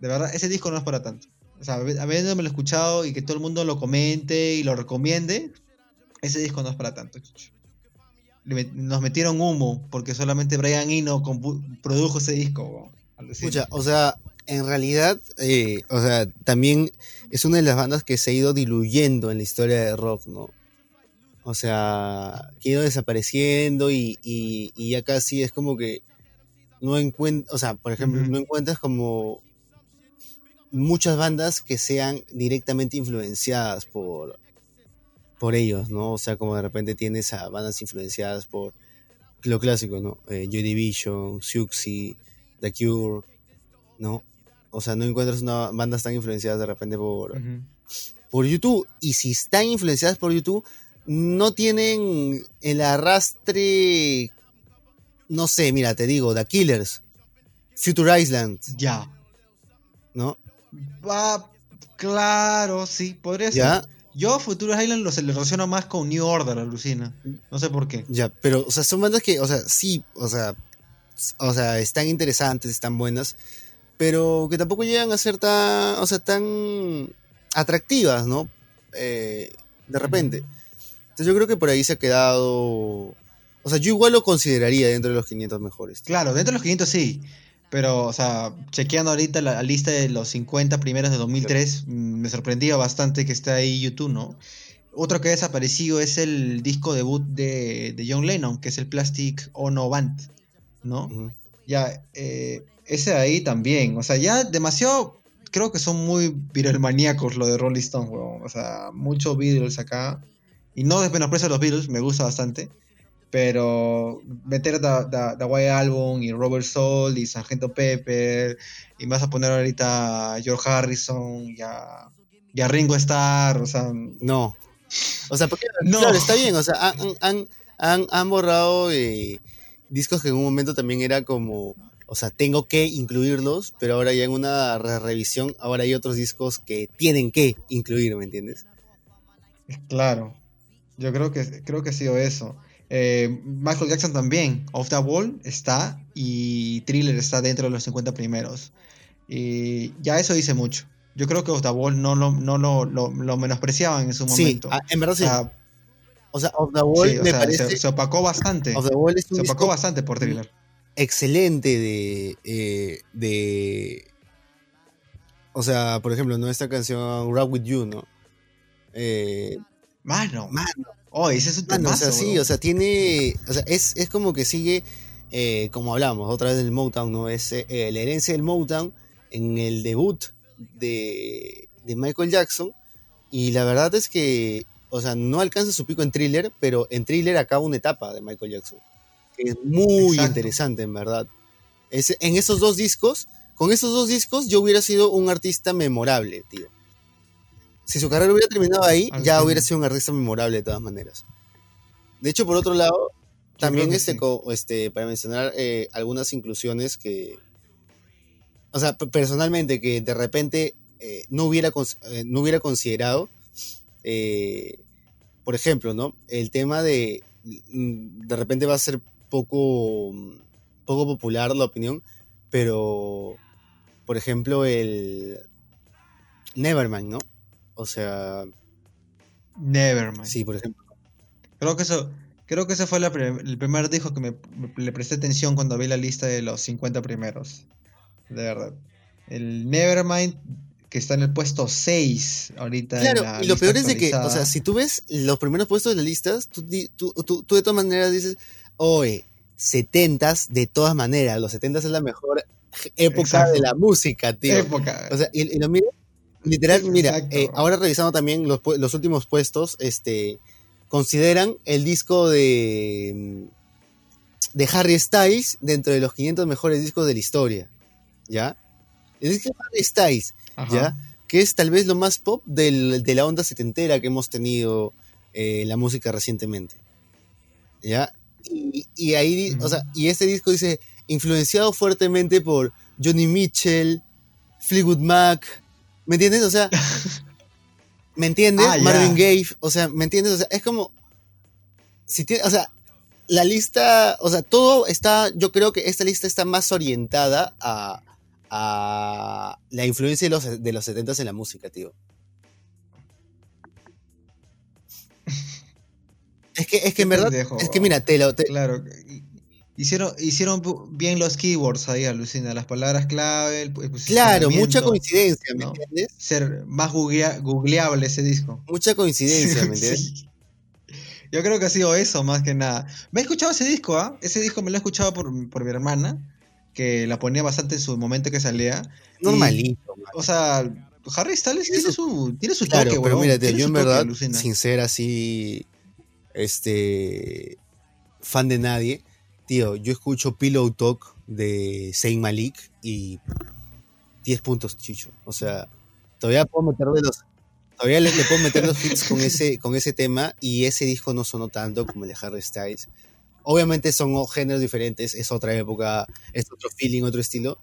De verdad, ese disco no es para tanto. O sea, habiéndome lo escuchado y que todo el mundo lo comente y lo recomiende, ese disco no es para tanto. Nos metieron humo porque solamente Brian Eno produjo ese disco. Escucha, o sea, en realidad, eh, o sea, también es una de las bandas que se ha ido diluyendo en la historia de rock, ¿no? O sea, que ha ido desapareciendo y, y, y ya casi es como que no encuentras, o sea, por ejemplo, uh -huh. no encuentras como muchas bandas que sean directamente influenciadas por, por ellos, ¿no? O sea, como de repente tienes a bandas influenciadas por lo clásico, ¿no? Eh, Joy Division, Siouxsie, The Cure, ¿no? O sea, no encuentras una bandas tan influenciadas de repente por, uh -huh. por YouTube. Y si están influenciadas por YouTube, no tienen el arrastre. No sé, mira, te digo, The Killers, Future Island. Ya. ¿No? Va, claro, sí, podría ¿Ya? ser. Yo Future Island lo relaciono más con New Order, alucina. No sé por qué. Ya, pero, o sea, son bandas que, o sea, sí, o sea, o sea, están interesantes, están buenas, pero que tampoco llegan a ser tan, o sea, tan atractivas, ¿no? Eh, de repente. Entonces yo creo que por ahí se ha quedado... O sea, yo igual lo consideraría dentro de los 500 mejores. Claro, dentro de los 500 sí. Pero, o sea, chequeando ahorita la, lista de los 50 primeros de 2003, claro. me sorprendía bastante que esté ahí YouTube, ¿no? Otro que ha desaparecido es el disco debut de, de John Lennon, que es el Plastic Ono Band, ¿no? Uh -huh. Ya, eh, ese de ahí también. O sea, ya demasiado. Creo que son muy viralmaníacos lo de Rolling Stone, weón. O sea, muchos Beatles acá. Y no desmenosprecio a los Beatles, me gusta bastante. Pero meter The White Album y Robert Soul y Sargento Pepper. Y vas a poner ahorita a George Harrison y a, y a Ringo Starr. O sea. No. O sea, porque. no. Claro, está bien. O sea, han, han, han, han borrado eh, discos que en un momento también era como o sea, tengo que incluirlos, pero ahora ya en una re revisión, ahora hay otros discos que tienen que incluir, ¿me entiendes? Claro, yo creo que, creo que ha sido eso. Eh, Michael Jackson también, Off the Wall está y Thriller está dentro de los 50 primeros. Y ya eso dice mucho. Yo creo que Off the Wall no, no, no lo, lo, lo menospreciaban en su momento. Sí, en verdad sí. O sea, o sea Off the Wall sí, me sea, parece... se, se, opacó bastante. Off the Wall se opacó bastante por Thriller excelente de, eh, de. O sea, por ejemplo, ¿no? Esta canción Rock With You, ¿no? Eh, mano, mano. Oh, ese es un mano, temazo, O sea, sí, o sea, tiene. O sea, es, es como que sigue. Eh, como hablamos otra vez del Motown, ¿no? Es eh, la herencia del Motown en el debut de, de Michael Jackson. Y la verdad es que, o sea, no alcanza su pico en thriller, pero en thriller acaba una etapa de Michael Jackson. Que es muy Exacto. interesante, en verdad. Es, en esos dos discos, con esos dos discos, yo hubiera sido un artista memorable, tío. Si su carrera hubiera terminado ahí, ya hubiera sido un artista memorable de todas maneras. De hecho, por otro lado, también este, sí. co- este, para mencionar eh, algunas inclusiones que, o sea, personalmente que de repente eh, no, hubiera eh, no hubiera considerado, por ejemplo, ¿no? El tema de, mm, de repente va a ser poco, poco popular la opinión, pero, por ejemplo, el Nevermind, ¿no? O sea, Nevermind. sí, por ejemplo. Creo que eso, creo que ese fue la prim- el primer disco que me, le presté atención cuando vi la lista de los 50 primeros. De verdad. El Nevermind, que está en el puesto 6 ahorita. en Claro, la y lo lista peor es de que, o sea, si tú ves los primeros puestos de las listas, tú, tú, tú- tú de todas maneras dices, oye, 70s de todas maneras, los 70s es la mejor época Exacto. de la música, tío. Época. O sea, y, y lo miro, literal, mira, eh, ahora revisando también los, últimos puestos, este, consideran el disco de, mm, de Harry Styles dentro de los 500 mejores discos de la historia, ¿ya? El disco de Harry Styles, Ajá. ¿ya? Que es tal vez lo más pop del- de la onda setentera que hemos tenido eh, la música recientemente. ¿Ya? Y, y ahí, o sea, y este disco dice, influenciado fuertemente por Johnny Mitchell, Fleetwood Mac, ¿me entiendes? O sea, ¿me entiendes? Ah. Marvin Gaye, o sea, ¿me entiendes? O sea, es como, si tiene, o sea, la lista, o sea, todo está, yo creo que esta lista está más orientada a, a la influencia de los, de los 70 en la música, tío. Es que, es que Qué en verdad, pendejo. es que mira, te lo, te- Claro. Y- Hicieron, hicieron bien los keywords ahí, alucina. Las palabras clave. el, claro, mucha coincidencia, ¿me ¿no? entiendes? Ser más googlea- googleable ese disco. Mucha coincidencia, ¿me entiendes? Sí. Yo creo que ha sido eso más que nada. Me he escuchado ese disco, ¿ah? Ese disco me lo he escuchado por, por mi hermana, que la ponía bastante en su momento que salía. Normalito, man. O sea, Harry Styles tiene su, tiene su Claro, toque, pero tiene yo en verdad, alucina. sin ser así, este, fan de nadie, tío, yo escucho Pillow Talk de Saint Malik y 10 puntos, chicho. O sea, todavía puedo meterle los, todavía le, le puedo meter los hits con ese, con ese tema y ese disco no sonó tanto como el de Harry Styles. Obviamente son géneros diferentes, es otra época, es otro feeling, otro estilo,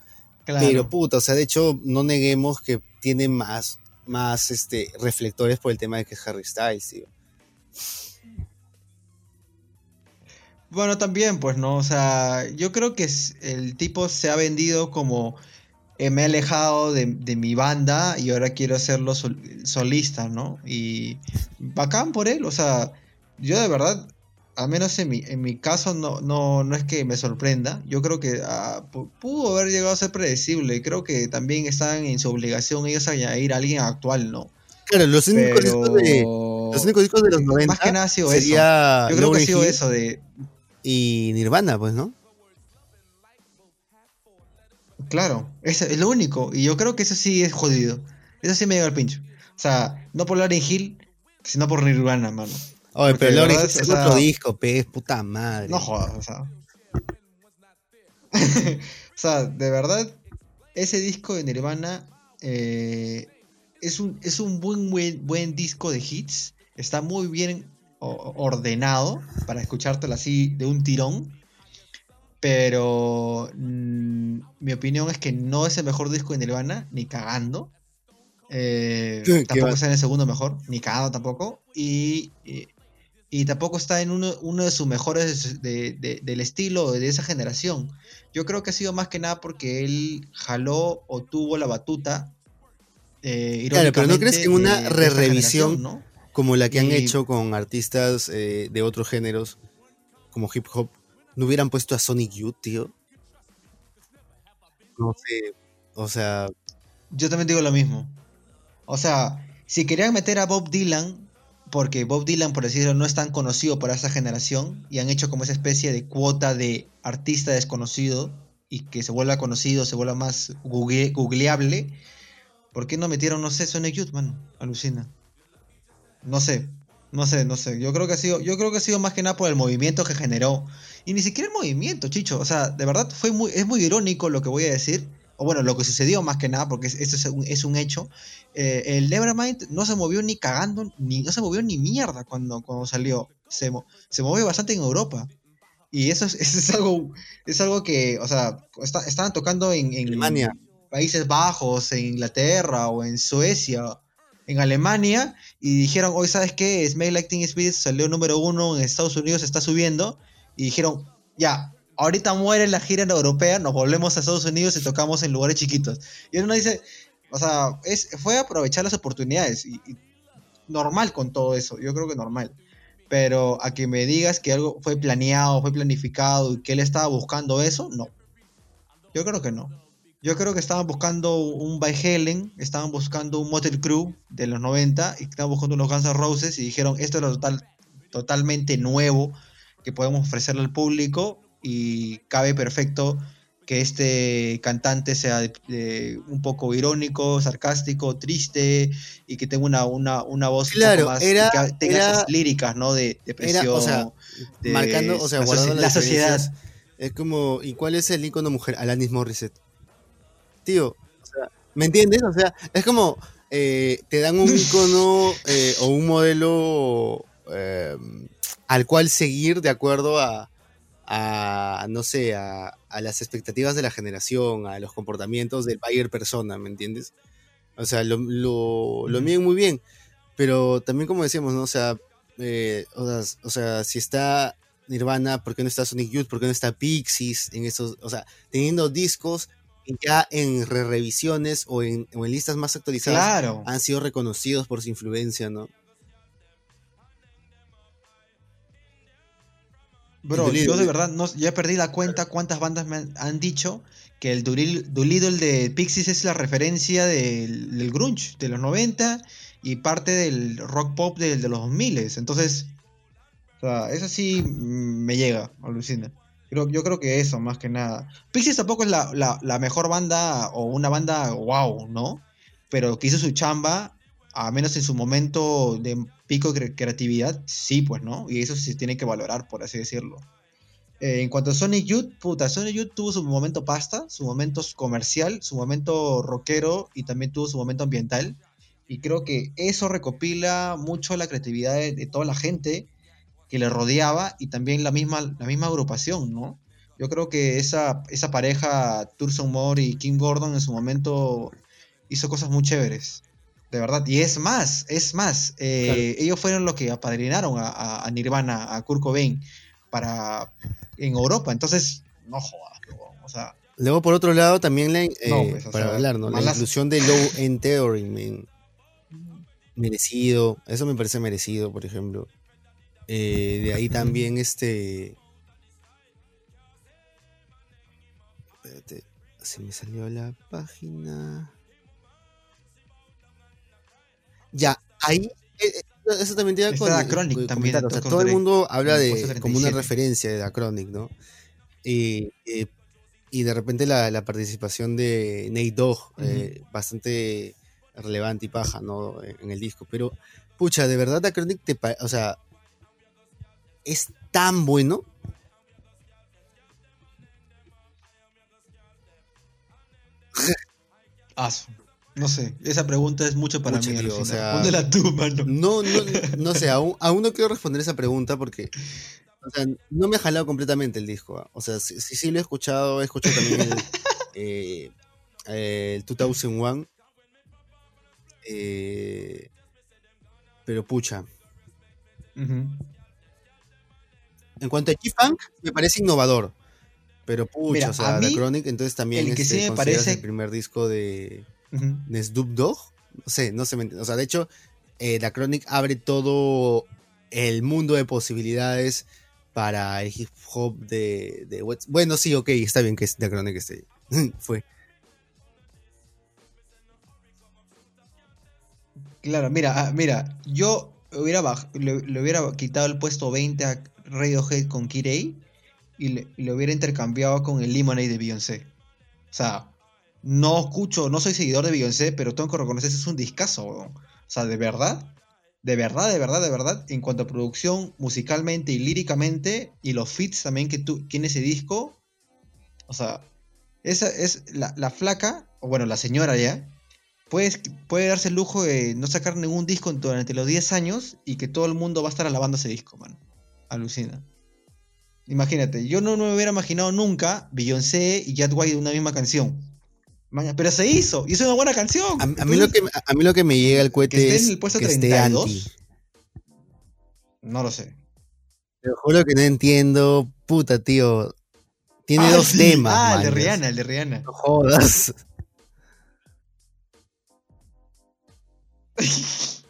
Claro. pero puta, o sea, de hecho, no neguemos que tiene más, más este, reflectores por el tema de que es Harry Styles, tío. Bueno, también, pues, ¿no? O sea, yo creo que el tipo se ha vendido como eh, me he alejado de, de mi banda y ahora quiero hacerlo sol- solista, ¿no? Y bacán por él, o sea, yo de verdad, al menos en mi, en mi caso, no, no, no es que me sorprenda. Yo creo que ah, pu- pudo haber llegado a ser predecible. y Creo que también están en su obligación ellos añadir a alguien actual, ¿no? Claro, los únicos, discos, de, los únicos discos de los 90 Más que nada ha sido eso. sería Yo creo que ha sido Hill eso de, y Nirvana, pues, ¿no? Claro, eso es lo único. Y yo creo que eso sí es jodido. Eso sí me llega al pincho. O sea, no por Lauryn Hill, sino por Nirvana, mano. Oye, Porque pero verdad Hill es- es o sea, otro disco, pez, puta madre. No jodas, o sea. o sea, de verdad, ese disco de Nirvana eh, es, un, es un buen, buen, buen disco de hits. Está muy bien ordenado para escuchártelo así de un tirón. Pero mm, mi opinión es que no es el mejor disco de Nirvana, ni cagando. Eh, ¿Qué tampoco está en el segundo mejor, ni cagando tampoco. Y, y, y tampoco está en uno, uno de sus mejores de- de- del estilo de esa generación. Yo creo que ha sido más que nada porque él jaló o tuvo la batuta. eh, Claro, pero ¿no crees que en una re-revisión ¿no? Como la que han Y- hecho con artistas eh, de otros géneros, como hip hop, ¿no hubieran puesto a Sonic Youth, tío? No sé, o sea, Yo también digo lo mismo. O sea, si querían meter a Bob Dylan, porque Bob Dylan, por decirlo, no es tan conocido para esa generación, y han hecho como esa especie de cuota de artista desconocido, y que se vuelva conocido, se vuelva más google- googleable, ¿por qué no metieron, no sé, Sonic Youth, mano? Alucina. No sé, no sé, no sé. Yo creo que ha sido, yo creo que ha sido más que nada por el movimiento que generó. Y ni siquiera el movimiento, Chicho. O sea, de verdad fue muy, es muy irónico lo que voy a decir. O bueno, lo que sucedió más que nada, porque eso es un, es un hecho. Eh, el Nevermind no se movió ni cagando, ni no se movió ni mierda cuando, cuando salió. Se, se movió bastante en Europa. Y eso es, eso es algo, es algo que, o sea, estaban tocando en, en Alemania. Países Bajos, en Inglaterra o en Suecia en Alemania y dijeron, hoy sabes qué, Smell Like Teen Spirit salió número uno en Estados Unidos, está subiendo, y dijeron, ya, ahorita muere la gira europea, nos volvemos a Estados Unidos y tocamos en lugares chiquitos. Y uno dice, o sea, es, fue aprovechar las oportunidades, y, normal con todo eso, yo creo que normal. Pero a que me digas que algo fue planeado, fue planificado y que él estaba buscando eso, no. Yo creo que no. Yo creo que estaban buscando un By Helen, estaban buscando un Motel Crew de los 90 y estaban buscando unos Guns N' Roses y dijeron, esto es lo total, totalmente nuevo que podemos ofrecerle al público y cabe perfecto que este cantante sea un poco irónico, sarcástico, triste y que tenga una, una, una voz claro, más, era, que tenga esas líricas, ¿no? De depresión, o sea, de marcando, o sea, la, guardando la sociedad. Es como, ¿y cuál es el icono mujer? Alanis Morissette. Tío, o sea, ¿me entiendes? O sea, es como, eh, te dan un icono eh, o un modelo eh, al cual seguir de acuerdo a, a no sé, a, a, las expectativas de la generación, a los comportamientos del buyer persona, ¿me entiendes? O sea, lo, lo, lo miden muy bien, pero también como decíamos, ¿no? O sea, eh, o sea, o sea, si está Nirvana, ¿por qué no está Sonic Youth? ¿Por qué no está Pixies? En esos, o sea, teniendo discos ya en re revisiones o en, o en, listas más actualizadas claro. han sido reconocidos por su influencia, ¿no? Bro, yo de verdad no, ya perdí la cuenta cuántas bandas me han, han dicho que el Doolittle de Pixies es la referencia del, del, grunge de los 90 y parte del rock pop de, de los 2000. Entonces, o sea, eso sí me llega, alucina. Creo, yo creo que eso, más que nada. Pixies tampoco es la, la, mejor banda o una banda wow, ¿no? Pero que hizo su chamba, a menos en su momento de pico de creatividad, sí, pues, ¿no? Y eso se tiene que valorar, por así decirlo. Eh, en cuanto a Sonic Youth, puta, Sonic Youth tuvo su momento pasta, su momento comercial, su momento rockero y también tuvo su momento ambiental. Y creo que eso recopila mucho la creatividad de toda la gente que le rodeaba y también la misma, la misma agrupación, ¿no? Yo creo que esa, esa pareja, Turson Moore y Kim Gordon, en su momento hizo cosas muy chéveres, de verdad. Y es más, es más, eh, claro. ellos fueron los que apadrinaron a, a, Nirvana, a Kurt Cobain, para, en Europa. Entonces, no jodas, o sea... Luego, por otro lado, también la, eh, no, pues, para sea, hablar, ¿no? La inclusión de Low End Theory, man. merecido, eso me parece merecido, por ejemplo. Eh, de ahí también este. Espérate, se me salió la página. Ya, ahí. Eh, eso también te iba con, Dacronic con, también. O sea, todo el mundo habla de como una referencia de Dacronic, ¿no? Y, eh, y de repente la, la, participación de Nate Dogg, uh -huh. eh, bastante relevante y paja, ¿no? En el disco. Pero, pucha, de verdad Dacronic te. O sea, es tan bueno. Ah, no sé, esa pregunta es mucho para Mucho, mí. Tío, o sea, Póndela tú, mano. No, no, no sé, aún, aún, no quiero responder esa pregunta porque o sea, no me ha jalado completamente el disco. ¿eh? O sea, sí, sí, sí, lo he escuchado, he escuchado también el, eh, el 2001. Eh, pero pucha. Uh -huh. En cuanto a G-Funk, me parece innovador. Pero pucha, Mira, o sea, mí, The Chronic, entonces también el que este, sí me parece... el primer disco de, uh -huh. de Snoop Dogg. No sé, no se me entiende. O sea, de hecho, eh, The Chronic abre todo el mundo de posibilidades para el hip hop de, de Bueno, sí, ok, está bien que The Chronic esté Fue. Claro, mira, ah, mira, yo hubiera le, le, hubiera quitado el puesto 20 a Radiohead con Kirei y le, le, hubiera intercambiado con el Lemonade de Beyoncé. O sea, no escucho, no soy seguidor de Beyoncé, pero tengo que reconocer que es un discazo. O sea, de verdad, de verdad, de verdad, de verdad, en cuanto a producción musicalmente y líricamente, y los fits también que tú, tiene ese disco, o sea, esa es la, la flaca, o bueno, la señora ya, puede, puede darse el lujo de no sacar ningún disco durante los 10 años y que todo el mundo va a estar alabando ese disco, man. Alucina. Imagínate, yo no, me hubiera imaginado nunca Beyoncé y Jad White de una misma canción. Pero se hizo, y es una buena canción. A, a mí lo que, a mí lo que me llega al cohete que esté es en el puesto que esté 32. anti. No lo sé. Te juro que no entiendo, puta, tío. Tiene Ah, dos sí. temas. Ah, el de. Rihanna, el de Rihanna. No jodas.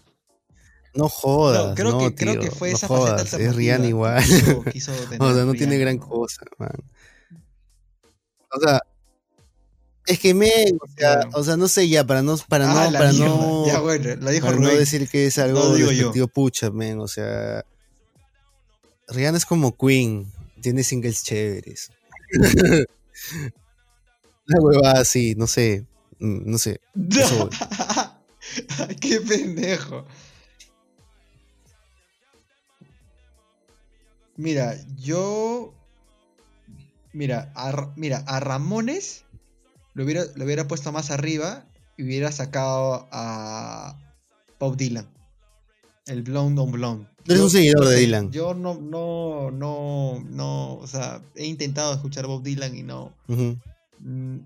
No jodas. No, creo, no, que, creo tío, que fue no esa jodas, faceta Es Rihanna igual. quiso- quiso tener O sea, no tiene gran cosa, man. O sea, es que me, o sea, o sea, no sé ya, para no, para Ah, no, para mierda. no, Ya, bueno, dijo para no decir que es algo No digo yo. despectivo, pucha, men, o sea, Rihanna es como Queen, tiene singles chéveres. Una huevada así, no sé, mm, no sé. Qué pendejo. Mira, yo. Mira, a, Ra- mira, a Ramones lo hubiera, lo hubiera puesto más arriba y hubiera sacado a Bob Dylan. El Blonde on Blonde. Tú eres un seguidor no de Dylan. Yo no, no, no, no, o sea, he intentado escuchar Bob Dylan y no. Mm,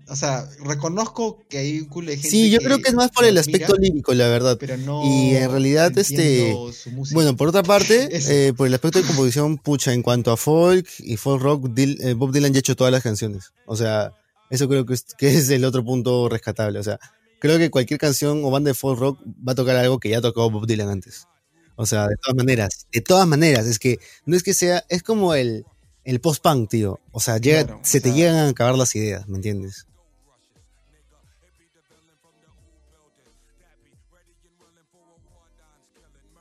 O sea, reconozco que hay un culo de gente Sí, yo creo que es más por el aspecto lírico, la verdad. pero no Y en realidad, este. Bueno, por otra parte, eh, por el aspecto de composición, pucha, en cuanto a folk y folk rock, Dil- eh, Bob Dylan ya ha hecho todas las canciones. O sea, eso creo que es, que es el otro punto rescatable. O sea, creo que cualquier canción o banda de folk rock va a tocar algo que ya tocó Bob Dylan antes. O sea, de todas maneras, de todas maneras, es que no es que sea, es como el, el post-punk, tío. O sea, llega, Claro, se te llegan a acabar las ideas, ¿me entiendes?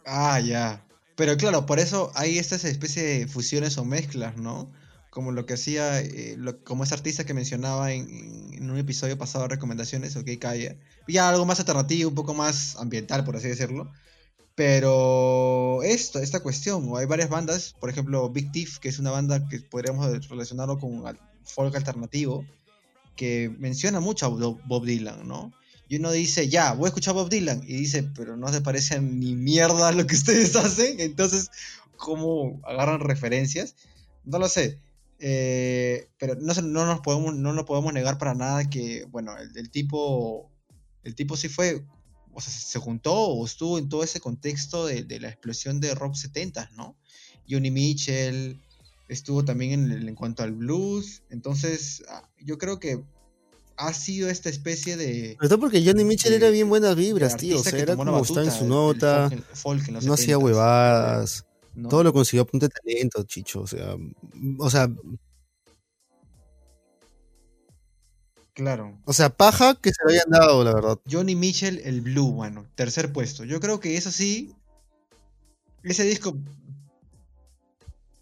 Ah, ya. Pero claro, por eso hay estas especie de fusiones o mezclas, ¿no? Como lo que hacía, eh, lo- como ese artista que mencionaba en, en- en un episodio pasado de recomendaciones, ok, calla. Ya algo más alternativo, un poco más ambiental, por así decirlo. Pero esto, esta cuestión, hay varias bandas, por ejemplo, Big Thief, que es una banda que podríamos relacionarlo con folk alternativo, que menciona mucho a Bob Dylan, ¿no? Y uno dice, ya, voy a escuchar a Bob Dylan. Y dice, pero no se parece a ni mierda lo que ustedes hacen. Entonces, ¿cómo agarran referencias? No lo sé. Eh, pero no, no nos podemos, no nos podemos negar para nada que, bueno, el tipo, el tipo sí fue, o sea, se juntó o estuvo en todo ese contexto de, de la explosión de rock 70, ¿no? Johnny Mitchell estuvo también en, el- en cuanto al blues. Entonces, ah, yo creo que ha sido esta especie de... Todo porque Johnny Mitchell de- era bien buenas vibras, tío. O sea, era como estaba en batuta su nota, folk folk no hacía 70s, huevadas. ¿no? Todo lo consiguió a punta de talento, chicho. O sea, o sea, Claro. o sea, paja que se lo hayan dado, la verdad. Johnny Mitchell, el Blue, bueno, tercer puesto. Yo creo que eso sí, ese disco,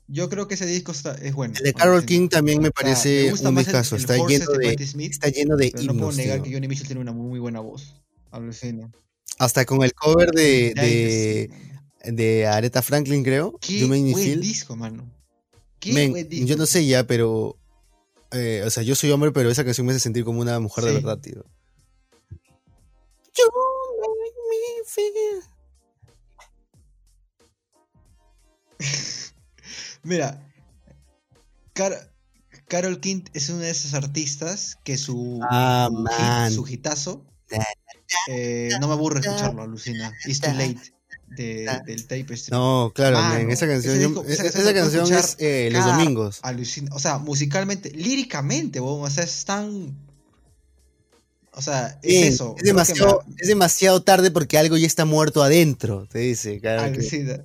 yo creo que ese disco está, es bueno. El de Carol. King también me parece un discazo. Está lleno de, Smith, está lleno de pero no puedo negar tío. que Johnny Mitchell tiene una muy, muy buena voz. Alucina. Hasta con el cover de, de, mano. de Aretha Franklin, creo. Qué buen disco, mano. Qué Men, buen disco. yo no sé ya, pero. Eh, o sea, yo soy hombre, pero esa canción me hace sentir como una mujer de verdad, tío. You make me feel. Mira, Car- Carol King es una de esas artistas que su, Ah, su, hit- su hitazo eh, no me aburre escucharlo, alucina. It's too late de- del tape este. No, claro, Mano, men, esa canción, yo- disco- esa esa, canción esa es eh, los domingos. Alucina. O sea, musicalmente, líricamente, o sea, es tan. O sea, es Bien, eso. es, demasiado, me- es demasiado tarde porque algo ya está muerto adentro, te dice. claro alucina.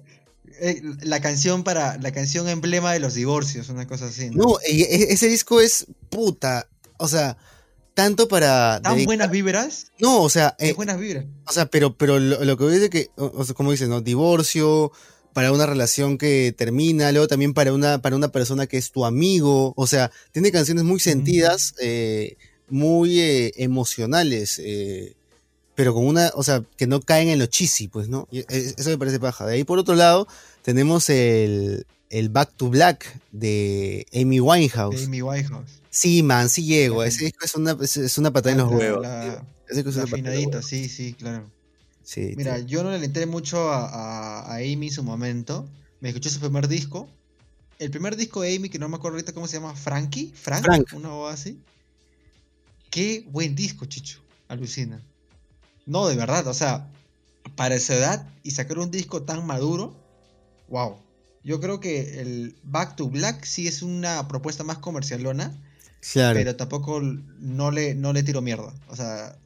Eh, la canción para. La canción emblema de los divorcios, una cosa así. ¿no? No, e- e- ese disco es puta. O sea, tanto para. Tan dedicar- buenas vibras. No, o sea, eh, buenas vibras. o sea, pero, pero lo, lo que voy de que, o, o sea, como dices, ¿no? Divorcio, para una relación que termina, luego también para una, para una persona que es tu amigo. O sea, tiene canciones muy sentidas, eh, muy eh, emocionales. eh, pero con una, o sea, que no caen en lo cheesy, pues, ¿no? Y, eh, eso me parece paja. De ahí por otro lado, tenemos el, el Back to Black de Amy Winehouse. Amy Winehouse. Sí, man, sí llego. Ese disco es una, es, una patada en los huevos. la- tío. Ese disco es una sí, sí, claro. Sí, Mira, yo no le entré mucho a, a- a Amy en su momento. Me escuché su primer disco. El primer disco de Amy, que no me acuerdo ahorita cómo se llama, Frankie, Frank, Frank. una voz así. Qué buen disco, Chicho. Alucina. No, de verdad, o sea, para su edad y sacar un disco tan maduro, wow. Yo creo que el Back to Black sí es una propuesta más comercialona, Claro. pero tampoco no le, no le tiro mierda. O sea,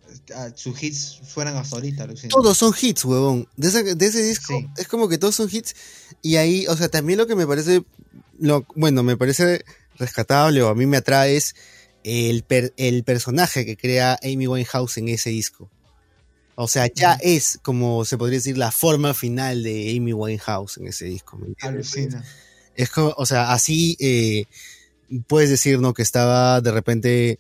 sus hits fueran hasta ahorita. Todos son hits, huevón. De, esa- de ese disco Sí. es como que todos son hits. Y ahí, o sea, también lo que me parece, lo, bueno, me parece rescatable o a mí me atrae es el, per- el personaje que crea Amy Winehouse en ese disco. O sea, ya es, como se podría decir, la forma final de Amy Winehouse en ese disco. Alucina. Es como, o sea, así eh, puedes decir, ¿no? Que estaba de repente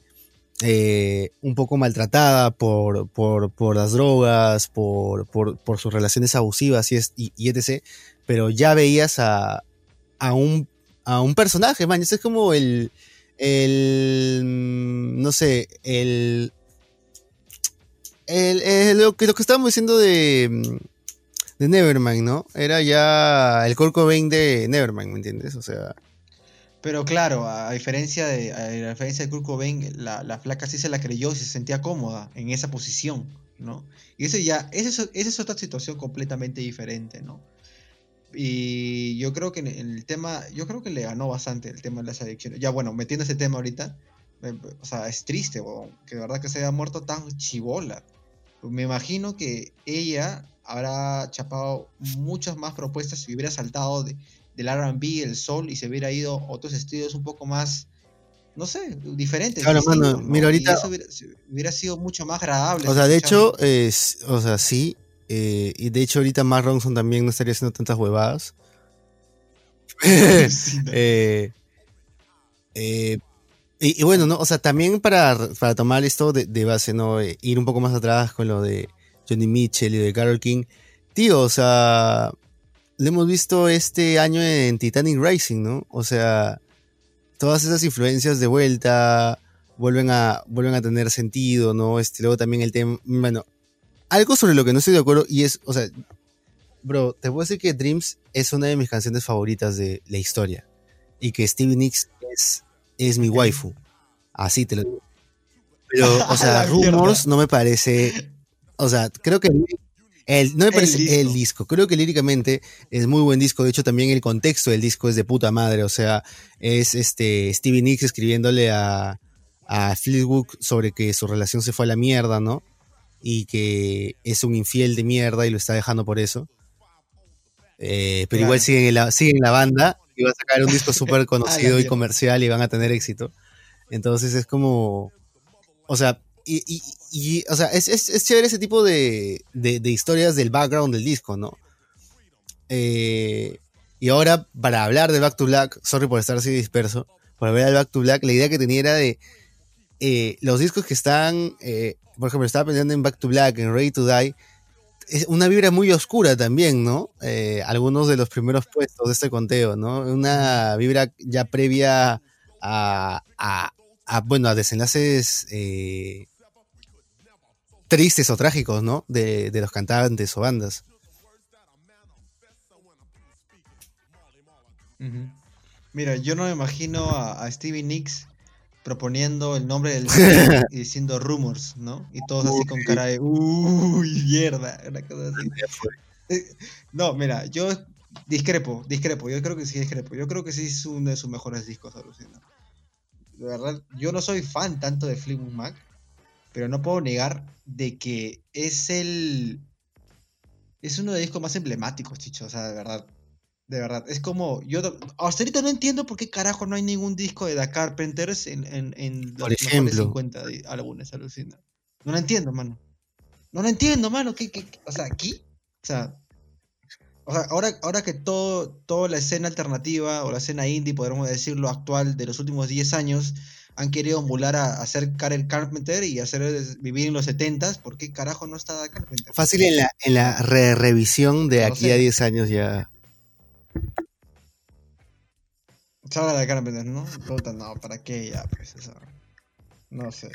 eh, un poco maltratada por, por, por las drogas, por, por, sus relaciones abusivas y, es, etc. Pero ya veías a, a, un, a un personaje, man. Ese es como el, el, no sé, el, el, lo, que, lo que estábamos diciendo de, de Nevermind, ¿no? Era ya el Kurt Cobain de Nevermind, ¿me entiendes? O sea, Pero claro, a, a diferencia de a diferencia de Kurt Cobain, la, la flaca sí se la creyó y se sentía cómoda en esa posición, ¿no? Y eso ya, esa es, otra situación completamente diferente, ¿no? Y yo creo que el tema, yo creo que le ganó bastante el tema de las adicciones. Ya bueno, metiendo ese tema ahorita, o sea, es triste, que de verdad que se haya muerto tan chivola. Me imagino que ella habrá chapado muchas más propuestas si hubiera saltado de, del RB, el soul, y se hubiera ido a otros estudios un poco más, no sé, diferentes. Claro, mano, mira, Y ahorita- eso hubiera, hubiera sido mucho más agradable. o sea, de hecho, es, o sea, sí. eh, y de hecho, ahorita Mark Ronson también no estaría haciendo tantas huevadas. Eh, eh, y, y bueno, ¿no? O sea, también para, para tomar esto de, de base, ¿no? Eh, ir un poco más atrás con lo de Johnny Mitchell y de Carol King. Tío, o sea, lo hemos visto este año en Titanic Rising, ¿no? O sea, todas esas influencias de vuelta vuelven a, vuelven a tener sentido, ¿no? Este, luego también el tema, bueno, algo sobre lo que no estoy de acuerdo y es, o sea, bro, te puedo decir que Dreams es una de mis canciones favoritas de la historia y que Stevie Nicks es, es mi waifu. Así te lo digo. Pero, o sea. Rumors no me parece, o sea, creo que el, no me El parece disco. el disco. Creo que líricamente es muy buen disco. De hecho, también el contexto del disco es de puta madre. O sea, es este Stevie Nicks escribiéndole a, a Fleetwood sobre que su relación se fue a la mierda, ¿no? Y que es un infiel de mierda y lo está dejando por eso. Eh, pero Claro. igual siguen en, la, siguen en la banda y va a sacar un disco súper conocido y comercial y van a tener éxito. Entonces es como. O sea, y, y- y, o sea, es, es, es chévere ese tipo de, de, historias del background del disco, ¿no? Eh, y ahora, para hablar de Back to Black, sorry por estar así disperso, para hablar de Back to Black, la idea que tenía era de eh, los discos que están, eh, por ejemplo, estaba pensando en Back to Black, en Ready to Die, es una vibra muy oscura también, ¿no? Eh, algunos de los primeros puestos de este conteo, ¿no? Una vibra ya previa a, a- a, bueno, a desenlaces tristes o trágicos, ¿no? De, de los cantantes o bandas. Mira, yo no me imagino a, a Stevie Nicks proponiendo el nombre del disco y diciendo rumors, ¿no? Y todos así con cara de uy, mierda, una cosa así. Eh, No, mira, yo discrepo, discrepo, yo creo que sí discrepo. Yo creo que sí es uno de sus mejores discos, alucina. De verdad, yo no soy fan tanto de Fleetwood Mac, pero no puedo negar de que es el es uno de los discos más emblemáticos, chicho, o sea, de verdad. De verdad, es como. Yo hasta ahorita no entiendo por qué carajo no hay ningún disco de The Carpenters en, en, en los mejores ejemplo. 50 de álbumes, alucina. No lo entiendo, mano. No lo entiendo, mano. ¿Qué, qué- qué? O sea, aquí. O sea, O sea, ahora, ahora que todo, toda la escena alternativa o la escena indie, podríamos decirlo, actual de los últimos 10 años, han querido emular a, a hacer Karel Carpenter y hacer vivir en los 70s, ¿por qué carajo no está Carpenter? Fácil en la, en la re revisión de No aquí sé. a 10 años ya. Salga de Carpenter, ¿no? Puta, no, ¿para qué ya? Pues, o sea, no sé.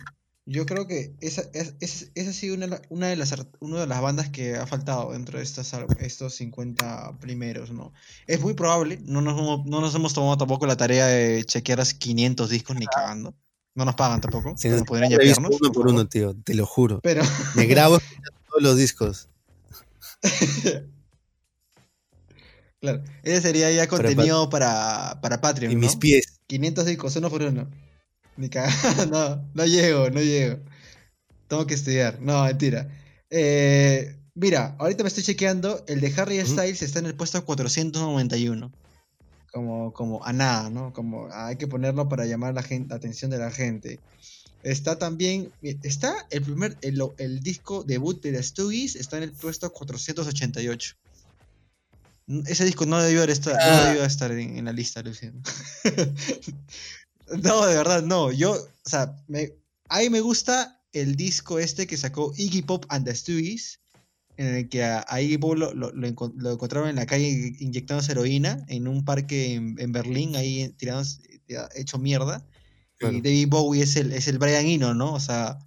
Yo creo que esa, es, es- esa ha sido una, de la- una, de las, una de las bandas que ha faltado dentro de estas, estos 50 primeros, ¿no? Es muy probable, no nos, hemos- no nos hemos tomado tampoco la tarea de chequear las 500 discos ni cagando. No nos pagan tampoco. Si podrían yapearnos, uno por uno, tío, te lo juro. Pero, Me grabo todos los discos. claro, ese sería ya Para contenido para, para Patreon, Y ¿no? mis pies. 500 discos, uno por uno. Ni no, no llego, no llego. Tengo que estudiar, no, mentira. Eh, mira, ahorita me estoy chequeando, el de Harry. Styles está en el puesto 491. Como, como a nada, ¿no? Como hay que ponerlo para llamar la, gente, la atención de la gente. Está también, está el primer, el, el disco debut de The Stooges, está en el puesto 488. Mm, Ese disco no debió estar, no Ah. debió estar en, en la lista, Luciano. no, de verdad, no. Yo, o sea, me, ahí me gusta el disco este que sacó Iggy Pop and the Stooges, en el que a, a Iggy Pop lo, lo- lo encon- lo encontraron en la calle inyectándose heroína en un parque en, en Berlín, ahí tirados, hecho mierda. Claro. Y David Bowie es el, es el Brian Eno, ¿no? O sea,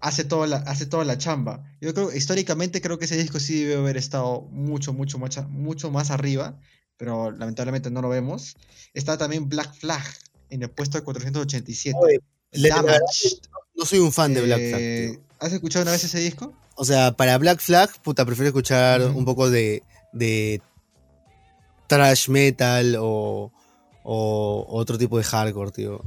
hace toda la, hace toda la chamba. Yo creo, históricamente creo que ese disco sí debe haber estado mucho, mucho, mucho, mucho más arriba, pero lamentablemente no lo vemos. Está también Black Flag en el puesto de 487. Oye, le- la verdad, Damaged. No soy un fan de Black Flag, Eh, tío. ¿Has escuchado una vez ese disco? O sea, para Black Flag, puta, prefiero escuchar un poco de, de trash metal o, o otro tipo de hardcore, tío.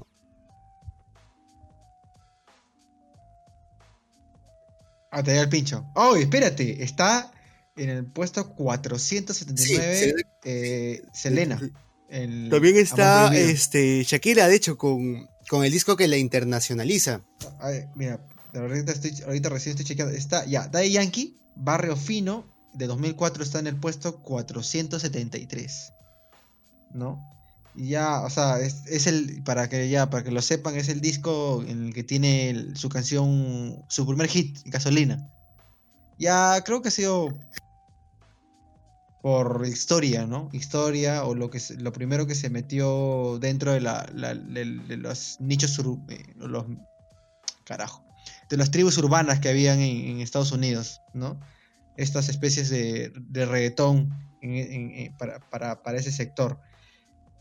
Ah, te da el pincho. Oh, espérate, está en el puesto 479 Sí, eh, Selena. el También está este, Shakira, de hecho, con, con el disco que la internacionaliza. Ay, mira, ahorita, estoy, ahorita recién estoy chequeando. Está, ya, Daddy Yankee, Barrio Fino, de 2004 está en el puesto 473. ¿No? Y ya, o sea, es, es el, para que ya, para que lo sepan, es el disco en el que tiene el- su canción, su primer hit, Gasolina. Ya, creo que ha sido por historia, ¿no? Historia o lo que lo primero que se metió dentro de la, los nichos eh, los carajo de las tribus urbanas que habían en, Estados Unidos, ¿no? Estas especies de, reggaetón para, para- para ese sector.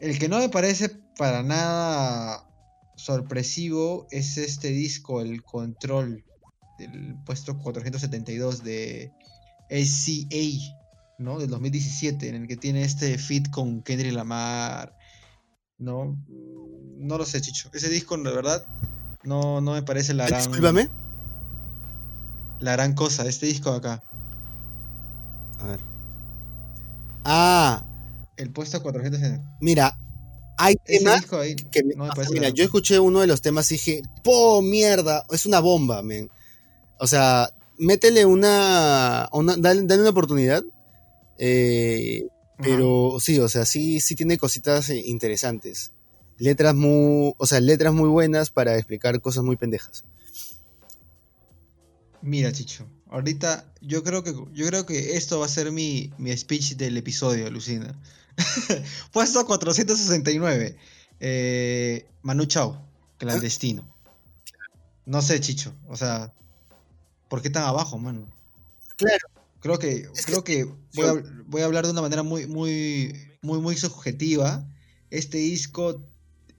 El que no me parece para nada sorpresivo es este disco, el Control, del puesto 472 de SCA, ¿no? Del 2017, en el que tiene este fit con Kendrick Lamar, ¿no? No lo sé, Chicho. Ese disco, la verdad, no, no me parece la gran, Discúlpame. la gran cosa. Este disco de acá, A ver. Ah, el puesto 400. mira, hay temas ahí, que me- no me mira, yo escuché uno de los temas y dije, ¡po mierda! Es una bomba, men. O sea, métele una, una dale, dale una oportunidad. Eh, pero sí, o sea, sí, sí tiene cositas eh, interesantes. Letras muy, o sea, letras muy buenas para explicar cosas muy pendejas. Mira, Chicho, ahorita yo creo que yo creo que esto va a ser mi, mi speech del episodio, Lucina. Puesto 469. Eh, Manu Chao, clandestino. No sé, Chicho, o sea, ¿por qué tan abajo, mano? Claro. Creo que Es creo que voy a, voy a hablar de una manera muy muy muy muy subjetiva. Este disco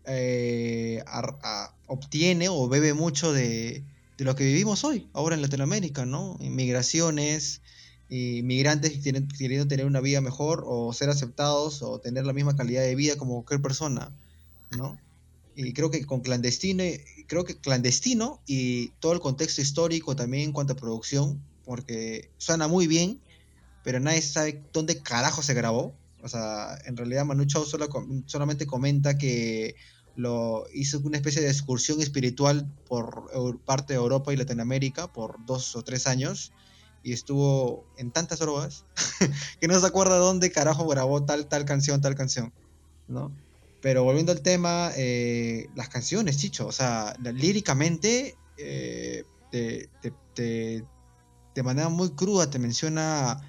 eh, a- obtiene o bebe mucho de, de lo que vivimos hoy, ahora en Latinoamérica, ¿no? Inmigraciones, inmigrantes queriendo tener una vida mejor o ser aceptados o tener la misma calidad de vida como cualquier persona, ¿no? Y creo que con clandestino, creo que clandestino y todo el contexto histórico también en cuanto a producción, porque suena muy bien, pero nadie sabe dónde carajo se grabó. O sea, en realidad Manu Chao solo solamente comenta que lo hizo una especie de excursión espiritual por parte de Europa y Latinoamérica por dos o tres años y estuvo en tantas drogas que no se acuerda dónde carajo grabó tal, tal canción, tal canción, ¿no? Pero volviendo al tema, eh, las canciones, Chicho, o sea, líricamente, eh, de manera muy cruda te menciona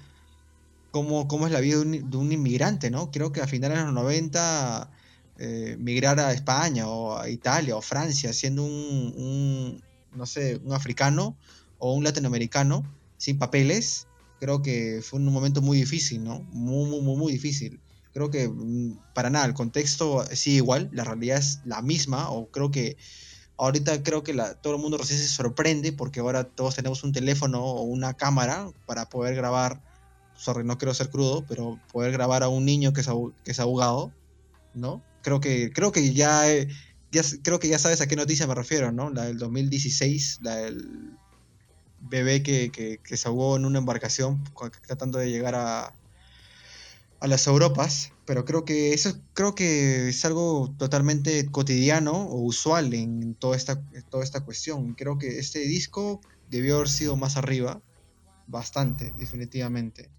cómo, cómo es la vida de un, inmigrante, ¿no? Creo que a finales de los 90 eh, migrar a España o a Italia o Francia siendo un, no sé, un africano o un latinoamericano sin papeles, creo que fue un momento muy difícil, ¿no? Muy, muy, muy, muy difícil. Creo que mm, para nada, el contexto sigue igual, la realidad es la misma, o creo que ahorita creo que la, todo el mundo recién se sorprende porque ahora todos tenemos un teléfono o una cámara para poder grabar, sorry, no quiero ser crudo, pero poder grabar a un niño que es, que es ahogado, ¿no? Creo que, creo que ya, ya, creo que ya sabes a qué noticia me refiero, ¿no? La del 2016, la del bebé que, que, se ahogó en una embarcación tratando de llegar a, a las Europas, pero creo que eso creo que es algo totalmente cotidiano o usual en toda esta, toda esta cuestión. Creo que este disco debió haber sido más arriba, bastante, definitivamente.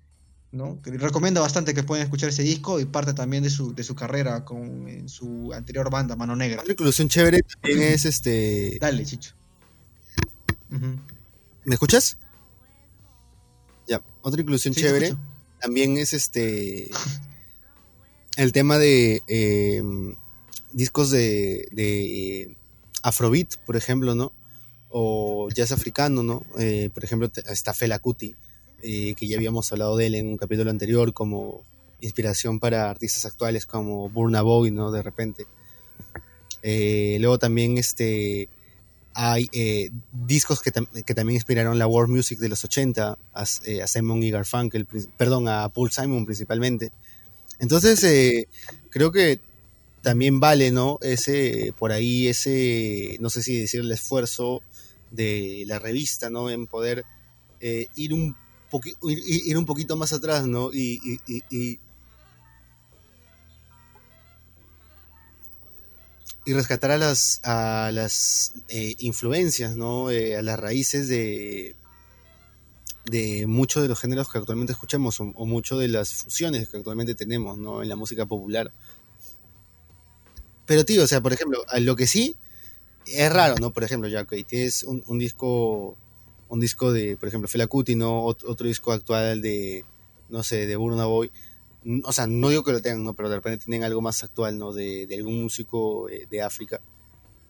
¿no? Recomiendo bastante que puedan escuchar ese disco y parte también de su, de su carrera con en su anterior banda, Mano Negra. Otra inclusión chévere también es este. Dale, Chicho. ¿Me escuchas? Ya, otra inclusión chévere también es este el tema de em, discos de, de Afrobeat, por ejemplo, ¿no? O jazz africano, ¿no? Eh, por ejemplo, está Fela Kuti, eh, que ya habíamos hablado de él en un capítulo anterior como inspiración para artistas actuales como Burna Boy, ¿no? De repente. Eh, luego también este hay eh, discos que, también inspiraron la world music de los 80, a, eh, Simon y Garfunkel, perdón, a Paul Simon principalmente. Entonces, eh, creo que también vale, ¿no? Ese, por ahí, ese, no sé si decir el esfuerzo de la revista, ¿no? En poder ir, un ir, un poquito más atrás, ¿no? y rescatar a las, a las eh, influencias, ¿no? Eh, a las raíces de, de muchos de los géneros que actualmente escuchamos o, muchas de las fusiones que actualmente tenemos, ¿no? En la música popular. Pero, tío, o sea, por ejemplo, lo que sí es raro, ¿no? Por ejemplo, ya, que tienes un, un, disco, un disco de, por ejemplo, Fela Kuti, ¿no? Otro, disco actual de, no sé, de Burna Boy o sea, no digo que lo tengan, ¿no? pero de repente tienen algo más actual, ¿no? De, algún músico eh, de África.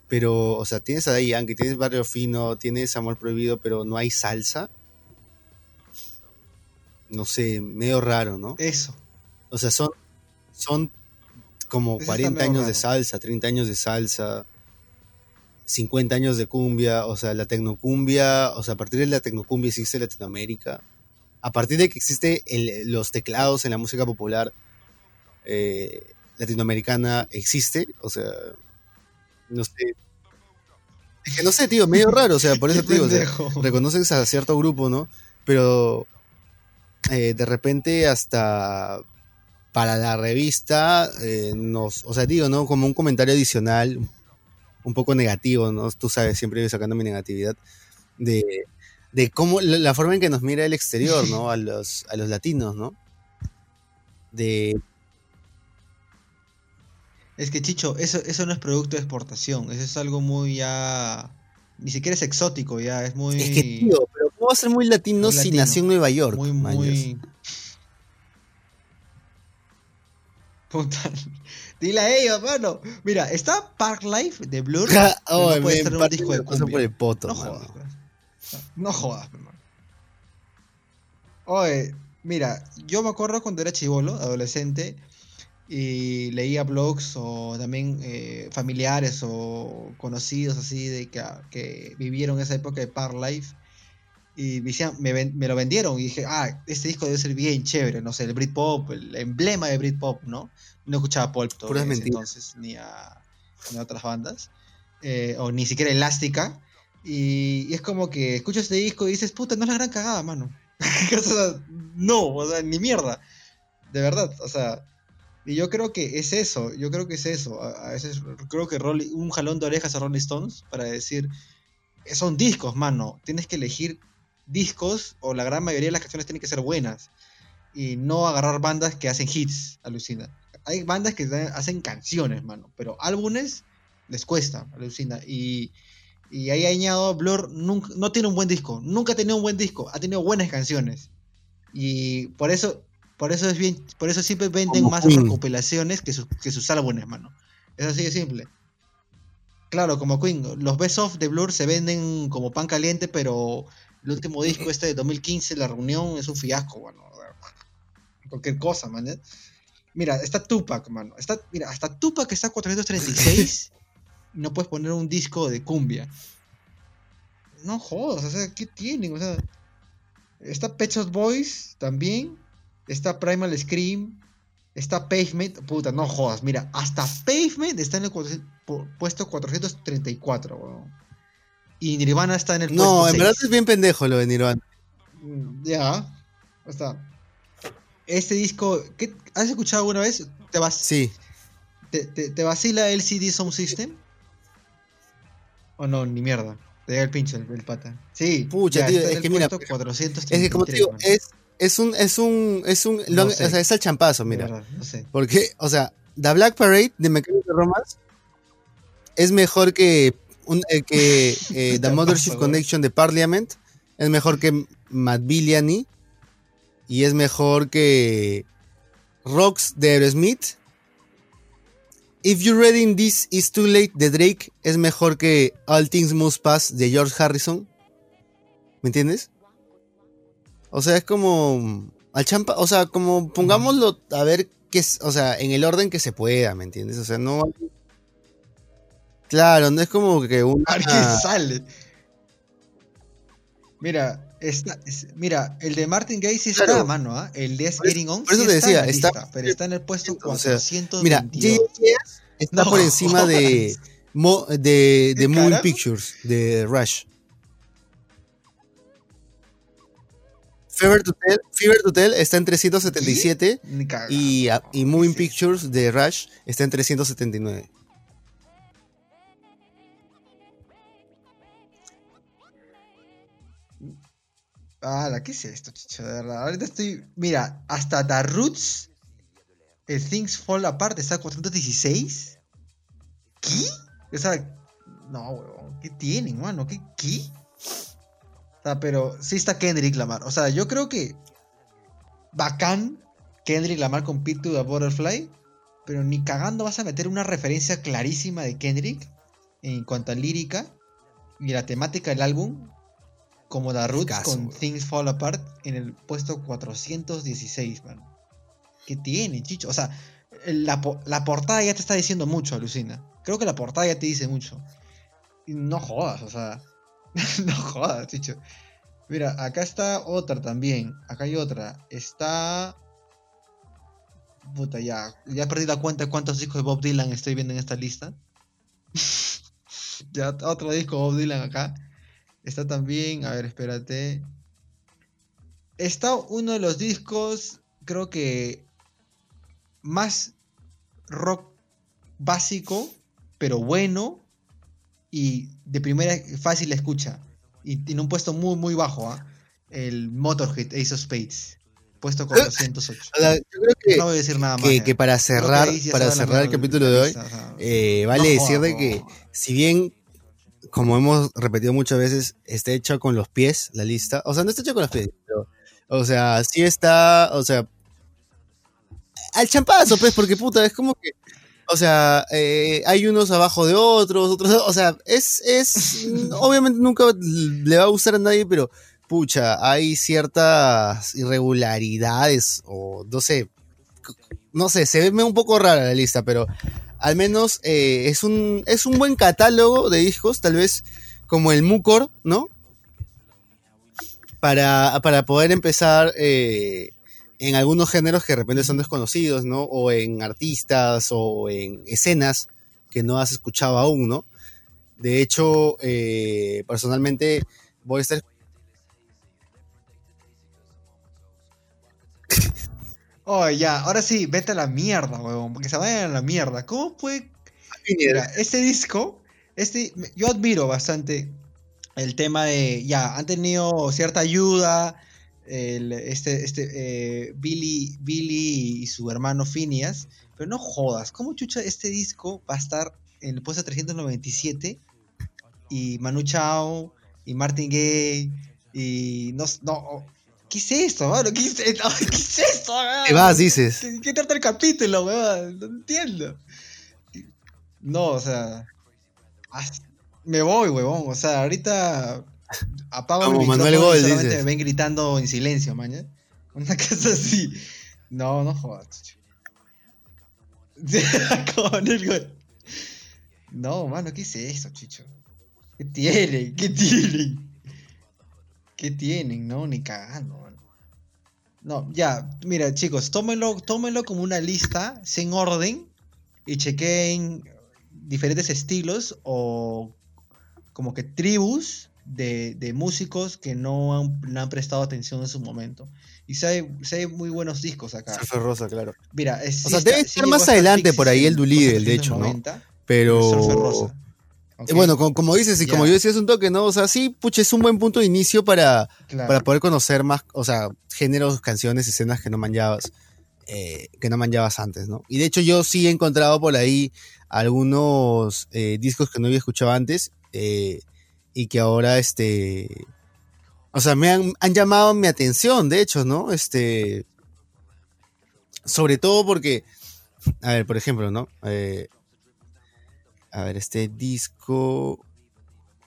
Pero, o sea, tienes a Yankee, tienes Barrio Fino, tienes Amor Prohibido, pero no hay salsa. No sé, medio raro, ¿no? Eso. O sea, son, son como 40 años de salsa, 30 años de salsa, 50 años de cumbia, o sea, la tecnocumbia, o sea, a partir de la tecnocumbia existe Latinoamérica a partir de que existen los teclados en la música popular eh, latinoamericana existe, o sea, no sé. Es que no sé, tío, medio raro, o sea, por eso te digo, reconoces a cierto grupo, ¿no? Pero eh, de repente hasta para la revista eh, nos, o sea, digo, ¿no? Como un comentario adicional, un poco negativo, ¿no? Tú sabes, siempre voy sacando mi negatividad de de cómo la, forma en que nos mira el exterior, ¿no? A los, a los latinos, ¿no? De... Es que, Chicho, eso, eso no es producto de exportación, eso es algo muy ya... Ni siquiera es exótico, ya, es muy... Es que, tío, pero ¿cómo va a ser muy latino, si nació en Nueva York? Muy, muy... Puta. Dile a ellos, mano. Mira, está Park Life de Blur. oh, no puede un disco de cumbia. Por el poto, no. No jodas, hermano. Oye, mira, yo me acuerdo cuando era chivolo, adolescente, y leía blogs o también eh, familiares o conocidos así de que, que, vivieron esa época de Par Life y me, me, lo vendieron y dije, ah, este disco debe ser bien chévere, no sé, el Britpop, el emblema de Britpop, ¿no? No escuchaba Pulp entonces ni a, ni a otras bandas, eh, o ni siquiera Elástica, y, es como que escuchas este disco y dices, puta, no es la gran cagada, mano. no, o sea, ni mierda. De verdad, o sea. Y yo creo que es eso, yo creo que es eso. A, veces creo que un jalón de orejas a Rolling Stones para decir, son discos, mano. Tienes que elegir discos, o la gran mayoría de las canciones tienen que ser buenas. Y no agarrar bandas que hacen hits, alucina. Hay bandas que hacen canciones, mano. Pero álbumes les cuesta, alucina. Y, y ahí añado, Blur nunca, no tiene un buen disco. Nunca ha tenido un buen disco. Ha tenido buenas canciones. Y por eso, por eso es bien, por eso siempre venden más recopilaciones que sus, que sus álbumes, mano. Es así de simple. Claro, como Queen, los best of de Blur se venden como pan caliente, pero el último disco este de 2015, La Reunión, es un fiasco, bueno. Cualquier cosa, man. Mira, está Tupac, mano. Está, mira, hasta Tupac está 436 y no puedes poner un disco de cumbia. No jodas, o sea, ¿qué tienen? O sea, está Pet Shop Boys también. Está Primal Scream. Está Pavement, puta, no jodas, mira, hasta Pavement está en el puesto 434, Y Nirvana está en el puesto No, en verdad es bien pendejo lo de Nirvana. Mm, ya, está. Este disco, ¿qué, ¿has escuchado alguna vez? ¿Te vas, sí. ¿Te, te, vacila el CD Sound System? ¿O no? Ni mierda. Te da el pincho el, pata. Sí. Pucha, tío, es que mira. es que como te digo, es, es un, es un, es un, o sea, es el champazo, mira. Porque, o sea, The Black Parade de Mechanical Romance es mejor que, un, eh, que eh, The Mothership Connection de Parliament, es mejor que Matt Billiani y es mejor que Rocks de Aerosmith. If You're Ready This Is Too Late de Drake es mejor que All Things Must Pass de George Harrison. ¿Me entiendes? O sea, es como al champa, o sea, como pongámoslo a ver qué es, o sea, en el orden que se pueda, ¿me entiendes? O sea, no Claro, no es como que qué sale. Mira, está, mira, el de Martin Gaye sí está a mano, ¿ah? El de Getting On. Por eso te decía, está, pero está en el puesto 422. mira, está por encima de, de, de Moving Pictures, de Rush. Fever to, Tell, está en 377 y, y Moving Pictures de Rush está en 379. Ah, ¿qué es esto, chicho? De verdad. Ahorita estoy. Mira, hasta The Roots, el Things Fall Apart está a 416. ¿Qué? O sea, no, weón. ¿Qué tienen, mano? ¿Qué? ¿Qué? pero sí está Kendrick Lamar. O sea, yo creo que bacán Kendrick Lamar con Pit to the Butterfly. Pero ni cagando vas a meter una referencia clarísima de Kendrick en cuanto a lírica y la temática del álbum. Como The Roots con Things Fall Apart en el puesto 416, man. ¿Qué tiene, chicho? O sea, la, la, portada ya te está diciendo mucho, alucina. Creo que la portada ya te dice mucho. No jodas, o sea. no jodas, chicho. Mira, acá está otra también. Acá hay otra. Está. Puta, ya. Ya perdí la cuenta de cuántos discos de Bob Dylan estoy viendo en esta lista. ya, otro disco de Bob Dylan acá. Está también. A ver, espérate. Está uno de los discos, creo que. Más rock básico, pero bueno y de primera fácil escucha. Y tiene un puesto muy, muy bajo, ¿ah? El Motorhead Ace of Spades. Puesto 408. yo creo que, no voy a decir nada más. Que, para cerrar, para cerrar el capítulo de hoy, eh, vale decir de que si bien, como hemos repetido muchas veces, está hecho con los pies la lista. O sea, no está hecho con los pies, pero, o sea, sí está, o sea, al champazo, pues, porque puta, es como que o sea, eh, hay unos abajo de otros, otros, o sea, es, es, obviamente nunca le va a gustar a nadie, pero pucha, hay ciertas irregularidades o no sé, no sé, se ve un poco rara la lista, pero al menos eh, es, un, es un buen catálogo de discos, tal vez como el Mucor, ¿no? Para, para poder empezar eh, en algunos géneros que de repente son desconocidos, ¿no? O en artistas o en escenas que no has escuchado aún, ¿no? De hecho, eh, personalmente voy a estar... Oh, ya, ahora sí, vete a la mierda, huevón, porque se vayan a la mierda. ¿Cómo puede...? Mira, este disco, este, yo admiro bastante el tema de, ya, han tenido cierta ayuda, este, este eh, Billy, Billy y su hermano Phineas, pero no jodas, ¿cómo chucha este disco va a estar en el puesto 397 y Manu Chao y Martin Gay y no, no ¿Qué es esto, mano? ¿Qué es esto? ¿Qué es esto, ¿Qué vas, dices? ¿Qué, trata el capítulo, weón? No entiendo. No, o sea. Me voy, weón. O sea, ahorita apago Como el Manuel Gol, dices. me ven gritando en silencio, maña. Una cosa así. No, no jodas. Con el gol. No, mano, ¿qué es eso, chicho? ¿Qué tienen? ¿Qué tienen? ¿Qué tienen? No, ni cagando, mano. No, ya, mira, chicos, tómenlo, tómenlo como una lista sin orden y chequen diferentes estilos o como que tribus de, de músicos que no han, no han prestado atención en su momento. Y si hay, sí hay muy buenos discos acá. Surfer Rosa, claro. Mira, es, O sea, debe estar más adelante por ahí el Doolittle, de hecho, ¿no? 390, Pero. Eh, Bueno, como, como dices, y como yo decía hace un toque, ¿no? O sea, sí, pucha, es un buen punto de inicio para, Claro. para poder conocer más, o sea, géneros, canciones, escenas que no manjabas, eh, que no manjabas antes, ¿no? Y de hecho yo sí he encontrado por ahí algunos eh, discos que no había escuchado antes eh, y que ahora, este, o sea, me han, llamado mi atención, de hecho, ¿no? Este, sobre todo porque, a ver, por ejemplo, ¿no? Eh, a ver, este disco.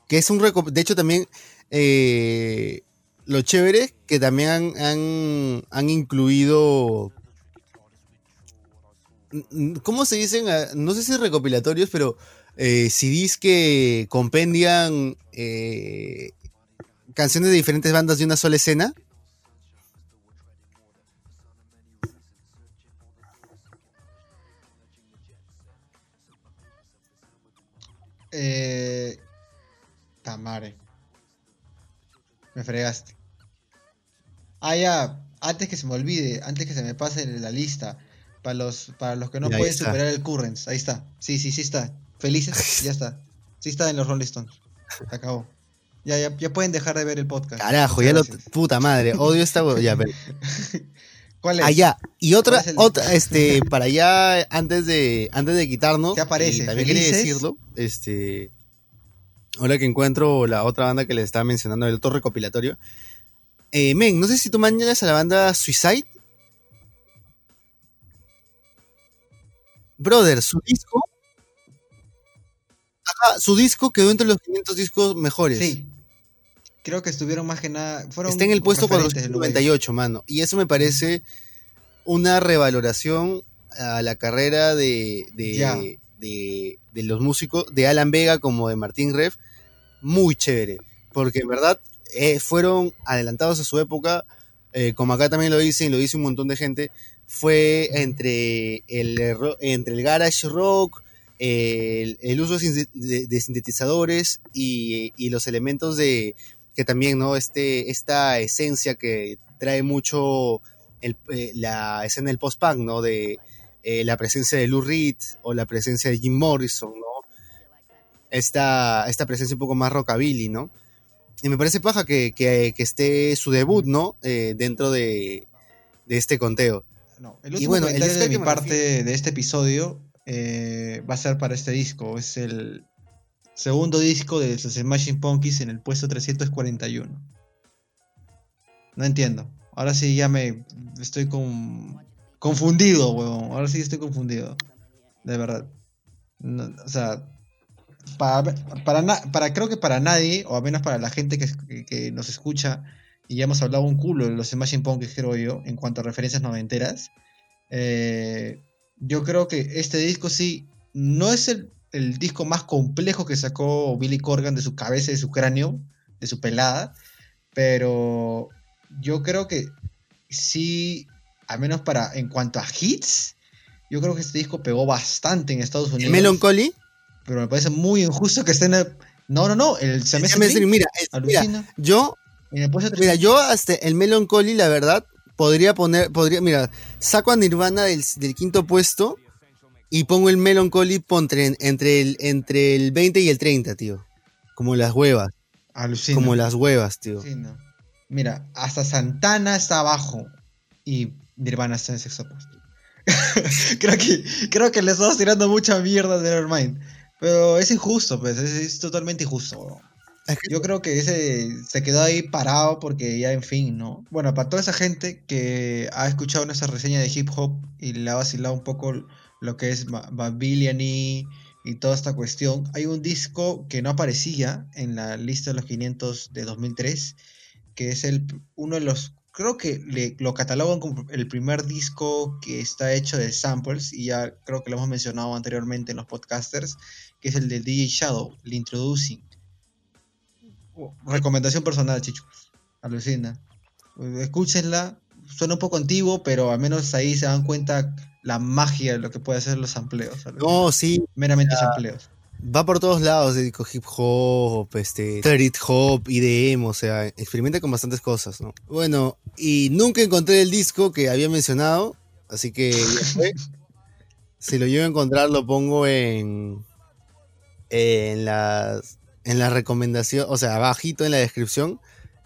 Que es un De hecho, también. eh, lo chévere que también han, han, han incluido. ¿Cómo se dicen? Ah, No sé si recopilatorios, pero eh, CDs que compendian eh, canciones de diferentes bandas de una sola escena. Eh, Tamare. Me fregaste. Ah, ya. Antes que se me olvide, antes que se me pase la lista. Para los, para los que no pueden está. superar el Currents. Ahí está. Sí, sí, sí está. Felices, ya está. Sí está en los Rolling Stones. Se acabó. Ya, ya, ya pueden dejar de ver el podcast. Carajo, ya lo. Puta madre, odio esta. Ya, pero- ¿Cuál es? Allá. Y otra, ¿Cuál es el- otra, este, para allá, antes de, antes de quitarnos. ¿Qué aparece? y también quería decirlo, este. Ahora que encuentro la otra banda que les estaba mencionando, el otro recopilatorio. Eh, men, no sé si tú mañas a la banda Suicide. Brother, su disco. Ajá, su disco quedó entre los 500 discos mejores. Sí. Creo que estuvieron más que nada. Fueron Está en el puesto referentes del Uruguay. 498, mano. Y eso me parece una revaloración a la carrera de, de, de- de los músicos, de Alan Vega como de Martín Reff, muy chévere. Porque en verdad eh, fueron adelantados a su época, eh, como acá también lo dicen, lo dice un montón de gente, fue entre el, entre el garage rock, el, el uso de, sin- de- de sintetizadores y, y los elementos de que también, ¿no? Este, esta esencia que trae mucho el- eh, la escena del post-punk, ¿no? De eh, la presencia de Lou Reed o la presencia de Jim Morrison, ¿no? Esta, esta presencia un poco más rockabilly, ¿no? Y me parece paja que, que- que esté su debut, ¿no? Eh, dentro de, de este conteo. No, el Y bueno, el de mi parte de este episodio eh, va a ser para este disco. Es el segundo disco de los Smashing Pumpkins en el puesto 341. No entiendo. Ahora sí ya me estoy con, confundido, huevón. Ahora sí estoy confundido. De verdad. O sea, para, para, creo que para nadie, o al menos para la gente que nos escucha, y ya hemos hablado un culo de los Smashing Pumpkins, creo yo, en cuanto a referencias noventeras. eh, yo creo que este disco sí no es el, el disco más complejo que sacó Billy Corgan de su cabeza, de su cráneo, de su pelada, pero yo creo que sí, al menos para en cuanto a hits, yo creo que este disco pegó bastante en Estados El Unidos. Melancholy, Pero me parece muy injusto que esté en el... No, no, no, el semestre mes- mira, es- mira, alucina. yo en el Mira, yo hasta el Melancholy, la verdad, podría poner, podría, mira, saco a Nirvana del, del quinto puesto y pongo el Melancholy entre, entre, el, entre el 20 y el 30, tío. Como las huevas. Alucina. Como las huevas, tío. Alucina. Mira, hasta Santana está abajo y Nirvana está en sexto puesto. creo, que, creo que le estamos tirando mucha mierda de Nevermind. Pero es injusto, pues, es, es totalmente injusto. weón. Yo creo que ese se quedó ahí parado porque ya, en fin, ¿no? Bueno, para toda esa gente que ha escuchado nuestra reseña de hip hop y le ha vacilado un poco lo que es Ba- Babylon y, y toda esta cuestión, hay un disco que no aparecía en la lista de los 500 de 2003, que es el, uno de los, creo que le, lo catalogan como el primer disco que está hecho de samples, y ya creo que lo hemos mencionado anteriormente en los podcasters, que es el de DJ Shadow, el Introducing. Recomendación personal, chicos. Alucina. Escúchenla. Suena un poco antiguo, pero al menos ahí se dan cuenta la magia de lo que puede hacer los sampleos. No, sí, Meramente sampleos. va por todos lados, dedico hip hop, este, street hop, IDM, o sea, experimenta con bastantes cosas, ¿no? Bueno, y nunca encontré el disco que había mencionado, así que si lo llego a encontrar lo pongo en en las en la recomendación, o sea, abajito en la descripción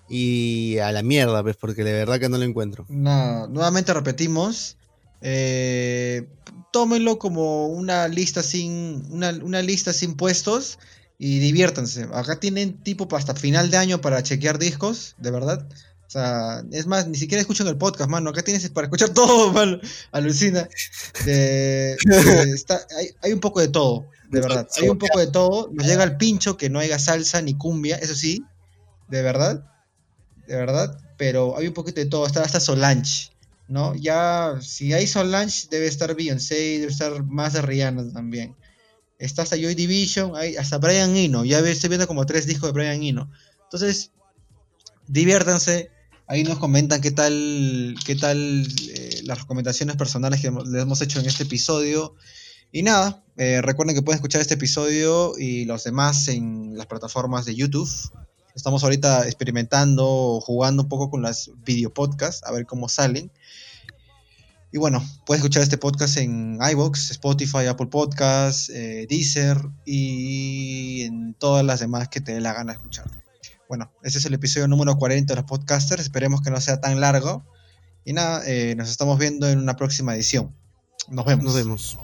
y a la mierda, pues, porque de verdad que no lo encuentro. Nada, nuevamente repetimos. eh, tómenlo como una lista sin. Una, una lista sin puestos. Y diviértanse. Acá tienen tipo hasta final de año para chequear discos, de verdad. O sea, es más, ni siquiera escuchan el podcast, mano. Acá tienes para escuchar todo, mano. Alucina. Está- hay, hay un poco de todo, de verdad. Hay un poco de todo. Nos llega el pincho que no haya salsa ni cumbia, eso sí, de verdad. De verdad. Pero hay un poquito de todo. Está hasta Solange, ¿no? Ya, si hay Solange, debe estar Beyoncé, debe estar más de Rihanna también. Está hasta Joy Division, hay hasta Brian Eno. Ya estoy viendo como tres discos de Brian Eno. Entonces, diviértanse. Ahí nos comentan qué tal, qué tal eh, las recomendaciones personales que les hemos hecho en este episodio. Y nada, eh, recuerden que pueden escuchar este episodio y los demás en las plataformas de YouTube. Estamos ahorita experimentando, jugando un poco con las video podcasts, a ver cómo salen. Y bueno, puedes escuchar este podcast en iVoox, Spotify, Apple Podcasts, eh, Deezer y en todas las demás que te dé la gana escuchar. Bueno, este es el episodio número 40 de los podcasters. Esperemos que no sea tan largo. Y nada, eh, nos estamos viendo en una próxima edición. Nos vemos. Nos vemos.